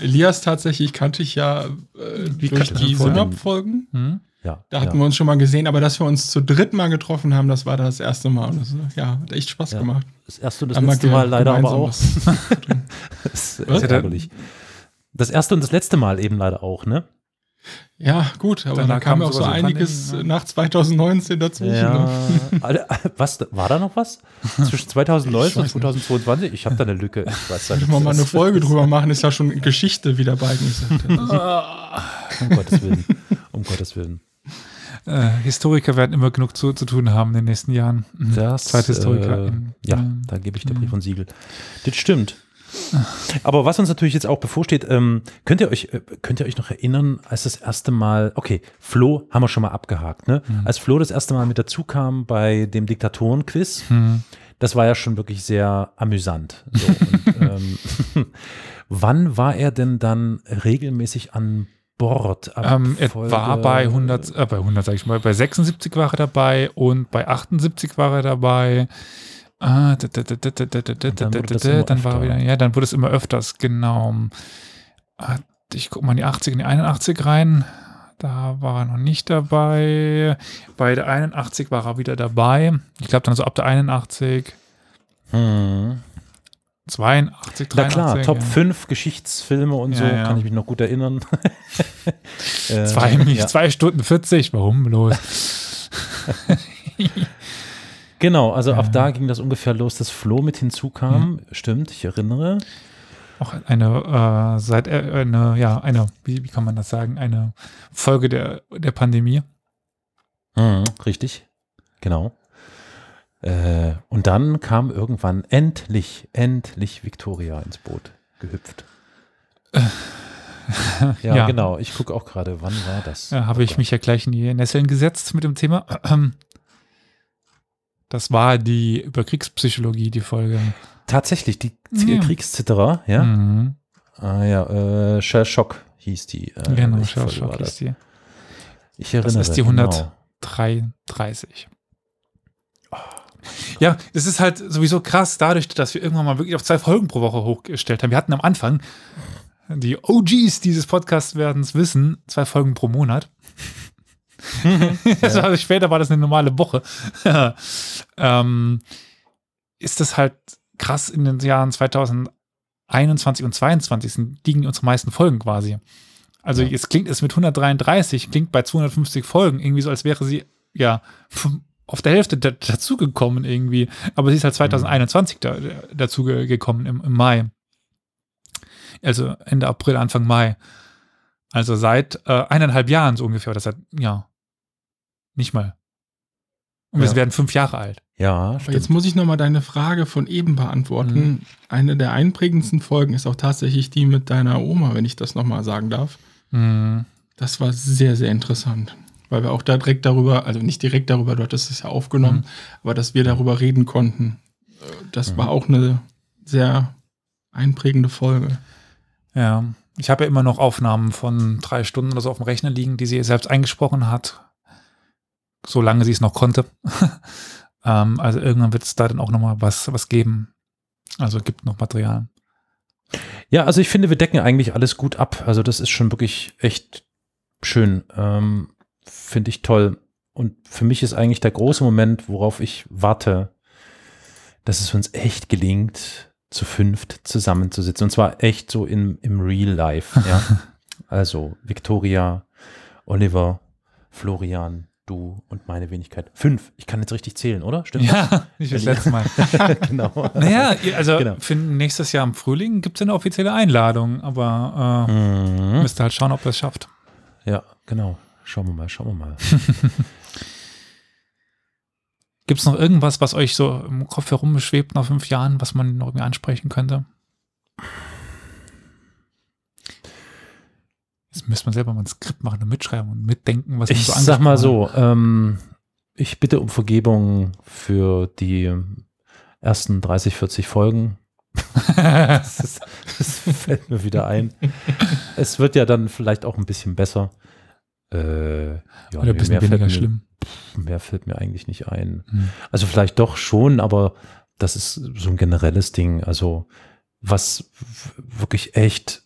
Elias tatsächlich kannte ich ja äh, durch die Synop-Folgen. Hm? Ja, Da hatten ja. wir uns schon mal gesehen, aber dass wir uns zu dritt mal getroffen haben, das war das erste Mal. Und das, ja, hat echt Spaß Ja. gemacht. Das erste und das wir letzte Mal leider aber auch. Das <laughs> ist ärgerlich. Das erste und das letzte Mal eben leider auch, ne? Ja, gut, aber Danach da kam kam ja auch so einiges Pandemie, nach 2019 dazwischen. Ne? Alle- Was, war da noch was? Zwischen 2019 <laughs> Ich und weiß nicht. 2022? Ich habe da eine Lücke. Ich weiß nicht. wir mal eine Folge drüber machen, ist ja schon Geschichte, wie der Balken gesagt hat. Um Gottes Willen. Um Gottes Willen. Äh, Historiker werden immer genug zu, zu tun haben in den nächsten Jahren. Mhm. Das, Zeithistoriker. Äh, ja, ähm, da gebe ich dir Brief und Siegel. Das stimmt. Aber was uns natürlich jetzt auch bevorsteht, ähm, könnt ihr euch, äh, könnt ihr euch noch erinnern, als das erste Mal, okay, Flo haben wir schon mal abgehakt, ne? Mhm. Als Flo das erste Mal mit dazu kam bei dem Diktatoren-Quiz, Hm. das war ja schon wirklich sehr amüsant. So, und, <laughs> ähm, <laughs> wann war er denn dann regelmäßig an Bord. Ähm, Folge, war bei 100, äh, bei 100 sag ich mal, bei 76 war er dabei und bei 78 war er dabei. Dann war wieder, ja, dann wurde es immer öfters, genau. Ich gucke mal in die 80, in die 81 rein. Da war er noch nicht dabei. Bei der 81 war er wieder dabei. Ich glaube dann so ab der 81. Hm. 82, Na 83. klar, Top ja. 5 Geschichtsfilme und so, Ja, ja. kann ich mich noch gut erinnern. <laughs> Äh, Zwei, ja. <laughs> zwei Stunden 40, warum bloß? <laughs> Genau, also ab Ja. da ging das ungefähr los, dass Flo mit hinzukam. Stimmt, ich erinnere. auch eine, äh, seit er, eine, ja, eine, wie, wie kann man das sagen, eine Folge der, der Pandemie. Mhm, richtig, genau. Äh, und dann kam irgendwann endlich, endlich Victoria ins Boot gehüpft. <laughs> ja, ja. genau. Ich gucke auch gerade, wann war das? Ja, habe ich mich ja gleich in die Nesseln gesetzt mit dem Thema. Das war die über Kriegspsychologie, die Folge. Tatsächlich, die Ja. Kriegszitterer, ja. Mhm. Ah ja, äh, Shell Shock hieß die. Äh, Genau, war das? ist die. Ich erinnere ist die genau. 133. Ja, das ist halt sowieso krass, dadurch, dass wir irgendwann mal wirklich auf zwei Folgen pro Woche hochgestellt haben. Wir hatten am Anfang, die OGs dieses Podcasts werden es wissen, zwei Folgen pro Monat. <laughs> also später war das eine normale Woche. <laughs> ähm, ist das halt krass in den Jahren 2021 und 2022 sind, liegen unsere meisten Folgen quasi. Also Ja. jetzt klingt es mit 133, klingt bei 250 Folgen irgendwie so, als wäre sie ja auf der Hälfte da, dazugekommen irgendwie. Aber sie ist halt 2021 da, dazu gekommen im, im Mai. Also Ende April, Anfang Mai. Also seit äh, eineinhalb Jahren so ungefähr, oder seit, ja, nicht mal. Und wir Ja. werden fünf Jahre alt. Ja, Aber stimmt. jetzt muss ich nochmal deine Frage von eben beantworten. Mhm. Eine der einprägendsten Folgen ist auch tatsächlich die mit deiner Oma, wenn ich das nochmal sagen darf. Mhm. Das war sehr, sehr interessant. Weil wir auch da direkt darüber, also nicht direkt darüber, du hattest es ja aufgenommen, aber dass wir darüber reden konnten. Äh, Das Mhm. war auch eine sehr einprägende Folge. Ja, ich habe ja immer noch Aufnahmen von drei Stunden oder so auf dem Rechner liegen, die sie selbst eingesprochen hat, solange sie es noch konnte. <laughs> ähm, also irgendwann wird es da dann auch noch mal was, was geben. Also gibt noch Material. Ja, also ich finde, wir decken eigentlich alles gut ab. Also das ist schon wirklich echt schön. Ähm, finde ich toll. Und für mich ist eigentlich der große Moment, worauf ich warte, dass es uns echt gelingt, zu fünft zusammenzusitzen. Und zwar echt so im, im Real Life. Ja? <laughs> also Victoria, Oliver, Florian, du und meine Wenigkeit. Fünf. Ich kann jetzt richtig zählen, oder? Stimmt Ja, <laughs> nicht das letzte Mal. <laughs> genau. Naja, also Genau. für nächstes Jahr im Frühling gibt es eine offizielle Einladung, aber äh, Mhm. müsst ihr halt schauen, ob das schafft. Ja, genau. Schauen wir mal, schauen wir mal. <laughs> Gibt es noch irgendwas, was euch so im Kopf herumschwebt nach fünf Jahren, was man noch irgendwie ansprechen könnte? Jetzt müsste man selber mal ein Skript machen und mitschreiben und mitdenken, was Ich so sag mal so, ähm, ich bitte um Vergebung für die ersten 30, 40 Folgen. <laughs> das, ist, das fällt mir wieder ein. Es wird ja dann vielleicht auch ein bisschen besser. Äh, ja, Oder ein bisschen weniger mir, schlimm. mehr fällt mir eigentlich nicht ein. Hm. Also vielleicht doch schon, aber das ist so ein generelles Ding. Also was wirklich echt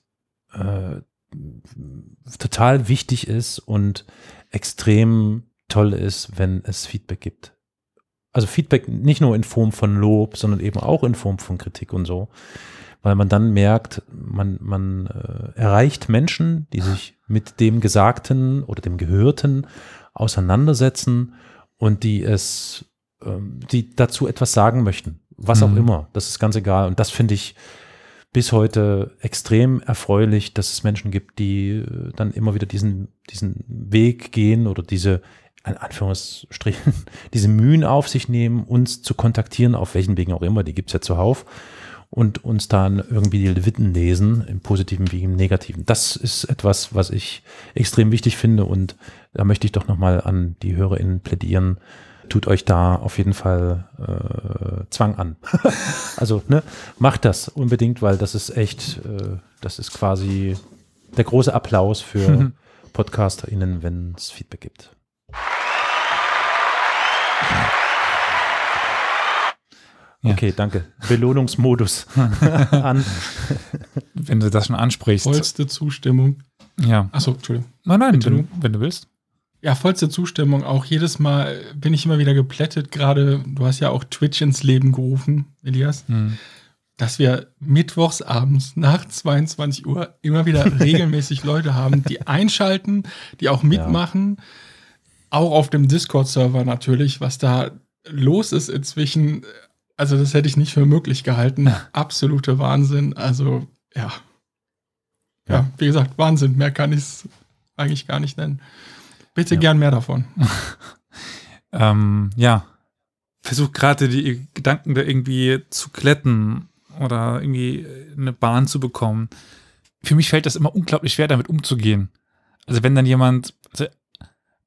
äh, total wichtig ist und extrem toll ist, wenn es Feedback gibt. Also Feedback nicht nur in Form von Lob, sondern eben auch in Form von Kritik und so, weil man dann merkt, man, man äh, erreicht Menschen, die sich mit dem Gesagten oder dem Gehörten auseinandersetzen und die es, ähm, die dazu etwas sagen möchten, was auch Mhm. immer. Das ist ganz egal. Und das finde ich bis heute extrem erfreulich, dass es Menschen gibt, die äh, dann immer wieder diesen, diesen Weg gehen oder diese, in Anführungsstrichen, <laughs> diese Mühen auf sich nehmen, uns zu kontaktieren, auf welchen Wegen auch immer, die gibt's ja zuhauf, und uns dann irgendwie die Leviten lesen, im positiven wie im negativen. Das ist etwas, was ich extrem wichtig finde und da möchte ich doch nochmal an die HörerInnen plädieren. Tut euch da auf jeden Fall äh, Zwang an. <laughs> also, ne, macht das unbedingt, weil das ist echt, äh, das ist quasi der große Applaus für <laughs> PodcasterInnen, wenn es Feedback gibt. Ja. Okay, danke. Belohnungsmodus <laughs> an. Wenn du das schon ansprichst. Vollste Zustimmung. Ja. Achso, Entschuldigung. Nein, nein, Bitte wenn, wenn du willst. Ja, vollste Zustimmung. Auch jedes Mal bin ich immer wieder geplättet. Gerade, du hast ja auch Twitch ins Leben gerufen, Elias, Hm. dass wir mittwochs abends nach 22 Uhr immer wieder <laughs> regelmäßig Leute haben, die einschalten, die auch mitmachen. Auch auf dem Discord-Server natürlich, was da los ist inzwischen. Also, das hätte ich nicht für möglich gehalten. Absolute Wahnsinn. Also, ja. Ja, Ja. wie gesagt, Wahnsinn. Mehr kann ich es eigentlich gar nicht nennen. Bitte Ja. gern mehr davon. <laughs> Ähm, ja. Versuch gerade die Gedanken da irgendwie zu kletten oder irgendwie eine Bahn zu bekommen. Für mich fällt das immer unglaublich schwer, damit umzugehen. Also wenn dann jemand also,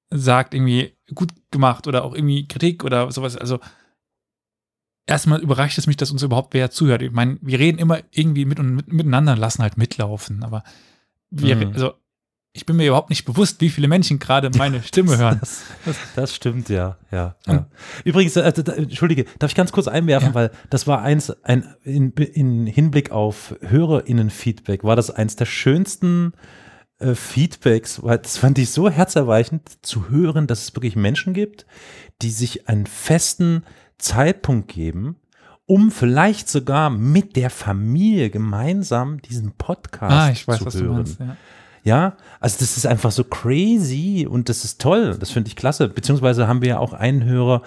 sagt, irgendwie gut gemacht oder auch irgendwie Kritik oder sowas, also erstmal überrascht es mich, dass uns überhaupt wer zuhört. Ich meine, wir reden immer irgendwie mit und mit, miteinander, lassen halt mitlaufen, aber wir, Mhm. also ich bin mir überhaupt nicht bewusst, wie viele Menschen gerade meine Stimme hören. Das, das, das stimmt, ja. ja, ja. Übrigens, äh, da, entschuldige, darf ich ganz kurz einwerfen, Ja. weil das war eins, ein, in, in Hinblick auf HörerInnen-Feedback, war das eins der schönsten äh, Feedbacks, weil das fand ich so herzerweichend zu hören, dass es wirklich Menschen gibt, die sich einen festen Zeitpunkt geben, um vielleicht sogar mit der Familie gemeinsam diesen Podcast ah, ich weiß, zu was hören. du meinst. Ja. Ja, also das ist einfach so crazy und das ist toll. Das finde ich klasse. Beziehungsweise haben wir ja auch einen Hörer,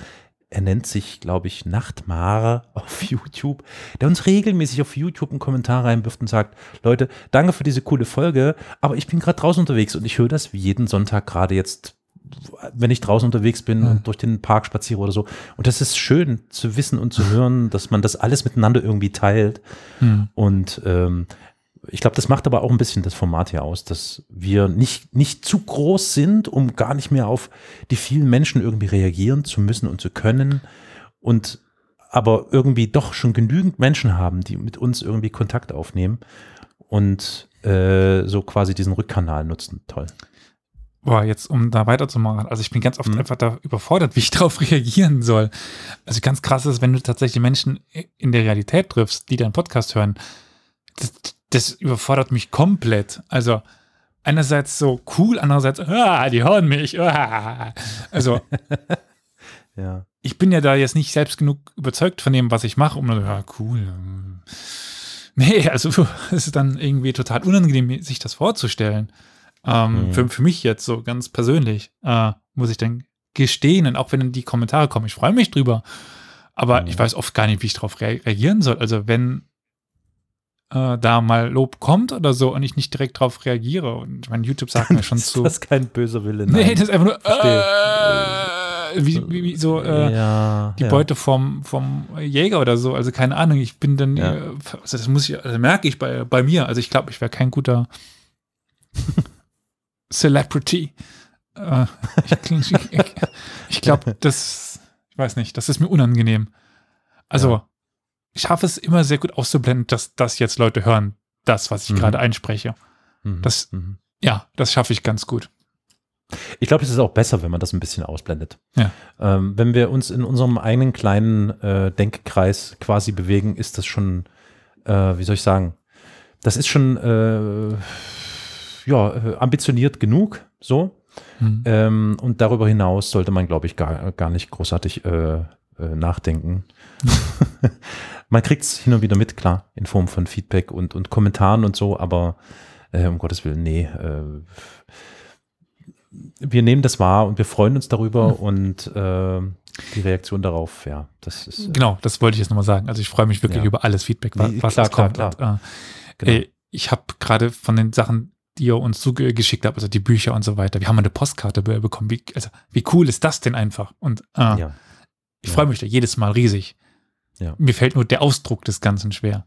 er nennt sich, glaube ich, Nachtmare auf <laughs> YouTube, der uns regelmäßig auf YouTube einen Kommentar reinwirft und sagt, Leute, danke für diese coole Folge, aber ich bin gerade draußen unterwegs und ich höre das wie jeden Sonntag gerade jetzt, wenn ich draußen unterwegs bin Hm. und durch den Park spaziere oder so. Und das ist schön zu wissen und zu hören, dass man das alles miteinander irgendwie teilt. Hm. Und ähm, ich glaube, das macht aber auch ein bisschen das Format hier aus, dass wir nicht, nicht zu groß sind, um gar nicht mehr auf die vielen Menschen irgendwie reagieren zu müssen und zu können. Und aber irgendwie doch schon genügend Menschen haben, die mit uns irgendwie Kontakt aufnehmen und äh, so quasi diesen Rückkanal nutzen. Toll. Boah, jetzt um da weiterzumachen. Also ich bin ganz oft Mhm. einfach da überfordert, wie ich <laughs> darauf reagieren soll. Also ganz krass ist, wenn du tatsächlich Menschen in der Realität triffst, die deinen Podcast hören, das, das überfordert mich komplett. Also einerseits so cool, andererseits, ah, die hören mich. Ah. Also <laughs> Ja. ich bin ja da jetzt nicht selbst genug überzeugt von dem, was ich mache, um ja, cool. Nee, also <laughs> es ist dann irgendwie total unangenehm, sich das vorzustellen. Ähm, Mhm. für, für mich jetzt so ganz persönlich, äh, muss ich dann gestehen, und auch wenn die Kommentare kommen, ich freue mich drüber. Aber Mhm. ich weiß oft gar nicht, wie ich darauf rea reagieren soll. Also wenn äh, da mal Lob kommt oder so und ich nicht direkt darauf reagiere. Und mein YouTube sagt mir <laughs> schon Ist zu. das kein böser Wille? nee, Nein. das ist einfach nur äh, wie, wie, wie so äh, ja, die ja. Beute vom, vom Jäger oder so. Also keine Ahnung, ich bin dann, Ja. äh, also das muss ich, also merke ich bei, bei mir. Also ich glaube, ich wäre kein guter <laughs> Celebrity. Äh, ich <laughs> ich, ich, glaube, das, ich weiß nicht, das ist mir unangenehm. Also Ja. ich schaffe es immer sehr gut auszublenden, dass das jetzt Leute hören, das, was ich Mhm. gerade einspreche. Mhm. das- mhm. Ja, das schaffe ich ganz gut. Ich glaube, es ist auch besser, wenn man das ein bisschen ausblendet. Ja. Ähm, wenn wir uns in unserem eigenen kleinen äh, Denkkreis quasi bewegen, ist das schon, äh, wie soll ich sagen, das ist schon äh, ja, äh, ambitioniert genug, so. Mhm. Ähm, und darüber hinaus sollte man, glaube ich, gar, gar nicht großartig äh, äh, nachdenken. <laughs> man kriegt es hin und wieder mit, klar, in Form von Feedback und, und Kommentaren und so, aber äh, um Gottes Willen, nee. Äh, wir nehmen das wahr und wir freuen uns darüber Mhm. und äh, die Reaktion darauf, ja, das ist äh, Genau, das wollte ich jetzt nochmal sagen. Also ich freue mich wirklich Ja. über alles Feedback, wa- Nee, was klar, kommt. klar, Und, äh, genau. Ich habe gerade von den Sachen, die ihr uns zugeschickt habt, also die Bücher und so weiter, wir haben eine Postkarte be- bekommen. Wie, also, wie cool ist das denn einfach? Und äh, ja. ich Ja. freue mich da jedes Mal riesig. Ja. Mir fällt nur der Ausdruck des Ganzen schwer.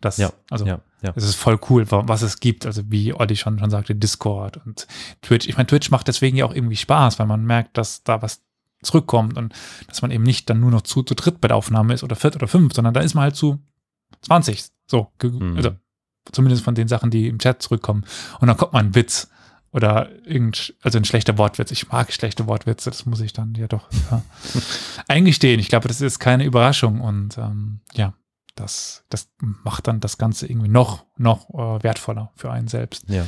Das, Ja, also ja, ja. es ist voll cool, wa- was es gibt. Also wie Olli schon, schon sagte, Discord und Twitch. Ich meine, Twitch macht deswegen ja auch irgendwie Spaß, weil man merkt, dass da was zurückkommt und dass man eben nicht dann nur noch zu, zu dritt bei der Aufnahme ist oder viert oder fünf, sondern da ist man halt zu 20. So, Mhm. Zumindest von den Sachen, die im Chat zurückkommen. Und dann kommt mal ein Witz oder irgend, also ein schlechter Wortwitz. Ich mag schlechte Wortwitze, das muss ich dann ja doch ja, <laughs> eingestehen. Ich glaube, das ist keine Überraschung und ähm, ja, das, das macht dann das Ganze irgendwie noch, noch äh, wertvoller für einen selbst. ja.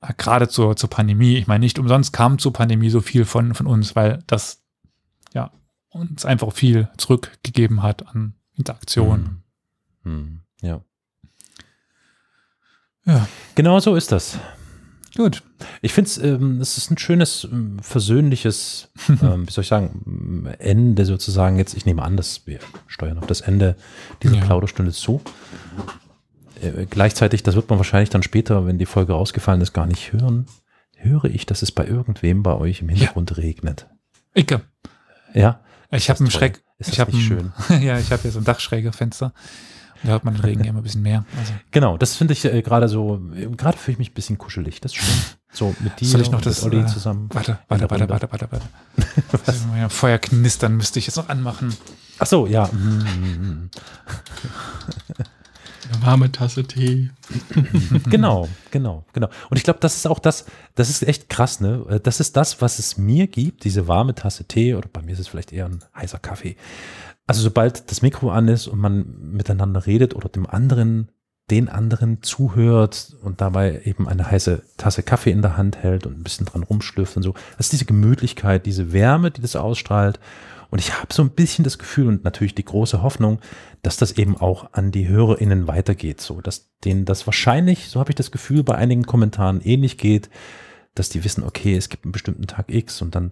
Äh, Gerade zur, zur Pandemie. Ich meine, nicht umsonst kam zur Pandemie so viel von, von uns, weil das ja uns einfach viel zurückgegeben hat an Interaktion. Mhm. Mhm. Ja. Ja. Genau so ist das. Gut. Ich finde es, ähm, es ist ein schönes, ähm, versöhnliches, <laughs> ähm, wie soll ich sagen, Ende sozusagen. Jetzt, ich nehme an, dass wir steuern auf das Ende dieser Ja. Plauderstunde zu. Äh, gleichzeitig, das wird man wahrscheinlich dann später, wenn die Folge rausgefallen ist, gar nicht hören. Höre ich, dass es bei irgendwem bei euch im Hintergrund regnet. Icke. Ja. Ich habe einen? Schreck. Ist ich das habe nicht schön? <laughs> ja, ich habe hier so ein Dachschrägerfenster. Und da hört man den Regen immer ein bisschen mehr. Also, Genau, das finde ich äh, gerade so, äh, gerade fühle ich mich ein bisschen kuschelig. Das ist schön. So mit dir Soll ich noch und das, mit Olli äh, zusammen. warte, warte, warte, warte, warte, warte. Ja Feuer knistern müsste ich jetzt noch anmachen. Ach so, ja. <laughs> <laughs> Eine warme Tasse Tee. <laughs> genau, genau, genau. Und ich glaube, das ist auch das, das ist echt krass, ne? Das ist das, was es mir gibt, diese warme Tasse Tee oder bei mir ist es vielleicht eher ein heißer Kaffee. Also sobald das Mikro an ist und man miteinander redet oder dem anderen, den anderen zuhört und dabei eben eine heiße Tasse Kaffee in der Hand hält und ein bisschen dran rumschlürft und so, das ist diese Gemütlichkeit, diese Wärme, die das ausstrahlt. Und ich habe so ein bisschen das Gefühl und natürlich die große Hoffnung, dass das eben auch an die HörerInnen weitergeht, so dass denen das wahrscheinlich, so habe ich das Gefühl, bei einigen Kommentaren ähnlich geht, dass die wissen, okay, es gibt einen bestimmten Tag X und dann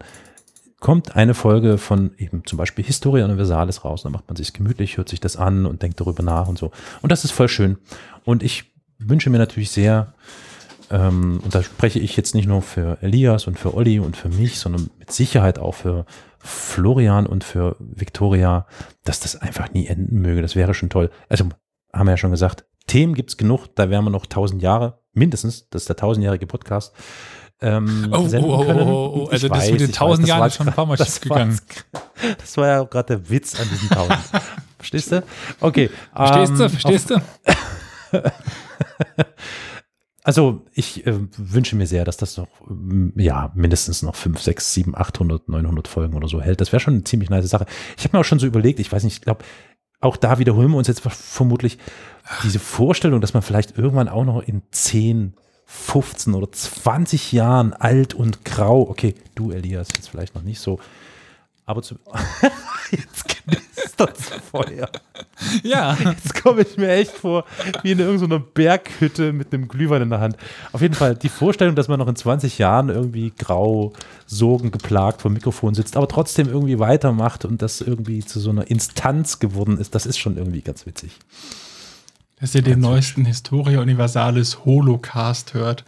kommt eine Folge von eben zum Beispiel Historia Universalis raus, dann macht man sich gemütlich, hört sich das an und denkt darüber nach und so. Und das ist voll schön. Und ich wünsche mir natürlich sehr, ähm, und da spreche ich jetzt nicht nur für Elias und für Olli und für mich, sondern mit Sicherheit auch für Florian und für Victoria, dass das einfach nie enden möge. Das wäre schon toll. Also haben wir ja schon gesagt, Themen gibt's genug, da wären wir noch tausend Jahre, mindestens, das ist der tausendjährige Podcast. Ähm, Oh, oh, senden oh, können. oh, oh, Ich also das weiß, mit den ich tausend weiß, das Jahren ist schon ein <laughs> paar Mal das schief gegangen. war- Das war ja gerade der Witz an diesen tausend. <laughs> Verstehst du? Okay. Verstehst du? ähm, Verstehst du? <laughs> Also ich äh, wünsche mir sehr, dass das noch, ähm, ja, mindestens noch 5, 6, 7, 800, 900 Folgen oder so hält. Das wäre schon eine ziemlich nice Sache. Ich habe mir auch schon so überlegt, ich weiß nicht, ich glaube, auch da wiederholen wir uns jetzt vermutlich diese Vorstellung, dass man vielleicht irgendwann auch noch in 10, 15 oder 20 Jahren alt und grau, okay, du Elias, jetzt vielleicht noch nicht so, aber zu, <laughs> jetzt das Feuer. Ja. Jetzt komme ich mir echt vor, wie in irgendeiner Berghütte mit einem Glühwein in der Hand. Auf jeden Fall die Vorstellung, dass man noch in 20 Jahren irgendwie grau, sorgen geplagt vor dem Mikrofon sitzt, aber trotzdem irgendwie weitermacht und das irgendwie zu so einer Instanz geworden ist, das ist schon irgendwie ganz witzig. Dass ihr den neuesten Historia Universalis Holocast hört.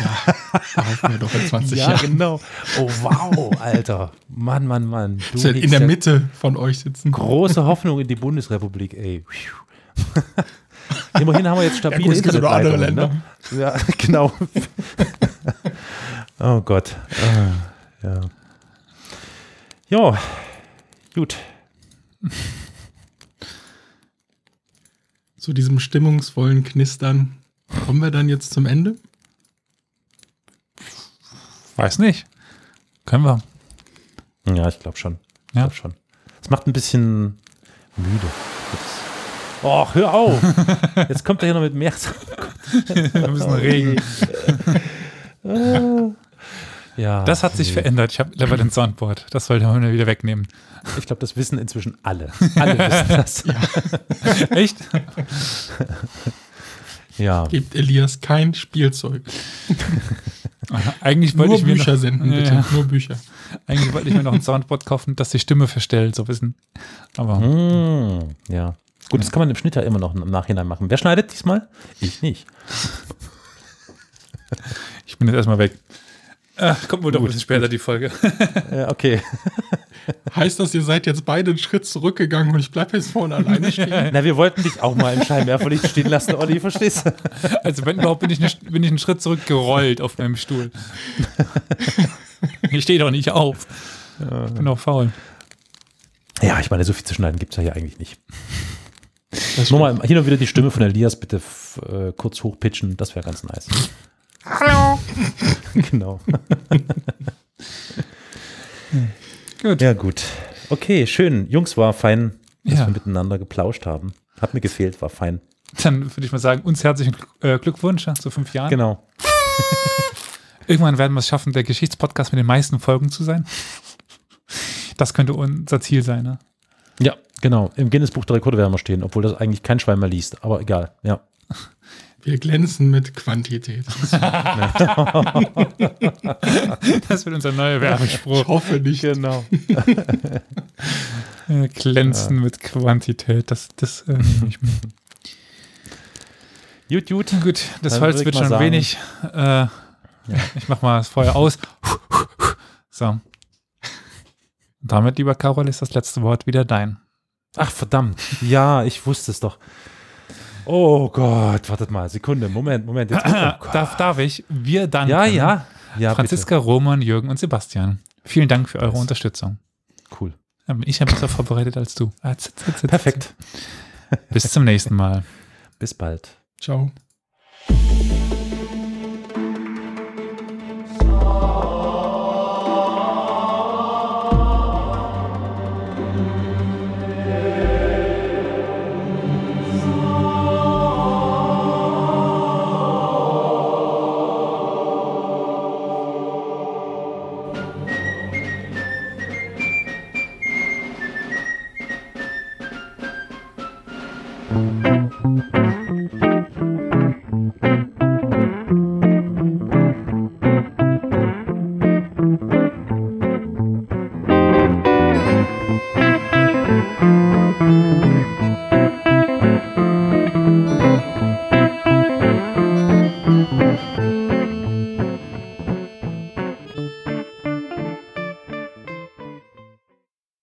Ja, <laughs> da hoffen wir doch in 20 Jahren. genau. Oh, wow, Alter. Mann, Mann, Mann. Du wir in der ja Mitte von euch sitzen. Große Hoffnung in die Bundesrepublik, ey. Immerhin haben wir jetzt stabile Ja, gut, andere Internetleitungen, Ne? Ja, <laughs> genau. oh Gott. Ah, ja. Ja, gut. Zu diesem stimmungsvollen Knistern kommen wir dann jetzt zum Ende. Weiß nicht. Können wir. Ja, ich glaube schon. Ich Ja. glaube schon. Es macht ein bisschen müde. Jetzt. Oh, hör auf. <laughs> Jetzt kommt er hier noch mit mehr. <laughs> Wir müssen regen. <laughs> Ja. Das hat sich nee. verändert. Ich habe mittlerweile ein Soundboard. Das sollte man wieder wegnehmen. Ich glaube, das wissen inzwischen alle. <laughs> Alle wissen das. Echt? Ja. Gebt Elias kein Spielzeug. Eigentlich wollte Nur ich mir Bücher noch, senden, bitte. ja. Nur Bücher. Eigentlich wollte ich mir noch ein Soundboard kaufen, das die Stimme verstellt, so wissen. Aber Hm, ja. Gut, das kann man im Schnitt ja immer noch im Nachhinein machen. Wer schneidet diesmal? Ich nicht. ich bin jetzt erstmal weg. Äh, kommt wohl doch ein bisschen später die Folge. Ja, okay. Heißt das, ihr seid jetzt beide einen Schritt zurückgegangen und ich bleibe jetzt vorne alleine stehen? <laughs> Na, wir wollten dich auch mal im Scheinwerferlicht stehen lassen, Olli, verstehst du? Also wenn überhaupt bin ich, nicht, bin ich einen Schritt zurückgerollt auf meinem Stuhl. Ich stehe doch nicht auf. Ich bin auch faul. Ja, ich meine, so viel zu schneiden gibt es ja hier eigentlich nicht. Nur mal hin und wieder die Stimme von Elias bitte äh, kurz hochpitchen, das wäre ganz nice. Hallo. <laughs> genau. <laughs> Gut. Ja, gut. Okay, schön. Jungs, war fein, dass Ja. wir miteinander geplauscht haben. Hat mir gefehlt, war fein. Dann würde ich mal sagen, uns herzlichen äh, Glückwunsch zu fünf Jahren. Genau. <laughs> Irgendwann werden wir es schaffen, der Geschichtspodcast mit den meisten Folgen zu sein. Das könnte unser Ziel sein. Ne? Ja, genau. Im Guinness-Buch der Rekorde werden wir stehen, obwohl das eigentlich kein Schwein mehr liest. Aber egal, ja. <laughs> <laughs> Wir glänzen mit Quantität. Das wird unser neuer Ich Werbespruch. hoffe nicht. Genau. Glänzen mit Quantität. Das, das äh, ich mit. Gut, gut. Gut, das Dann Holz ich wird schon sagen- wenig. Äh, Ich mach mal das Feuer aus. So. Und damit, lieber Carol, ist das letzte Wort wieder dein. Ach, verdammt. Ja, ich wusste es doch. Oh Gott, wartet mal, Sekunde, Moment, Moment. Jetzt, oh darf, darf ich? Wir danken. ja, ja. Ja, Franziska, Roman, Jürgen und Sebastian. Vielen Dank für eure Nice. Unterstützung. bitte. Cool. Bin ich ja besser vorbereitet als du. Ah, Perfekt. Bis zum nächsten Mal. Bis bald. Ciao.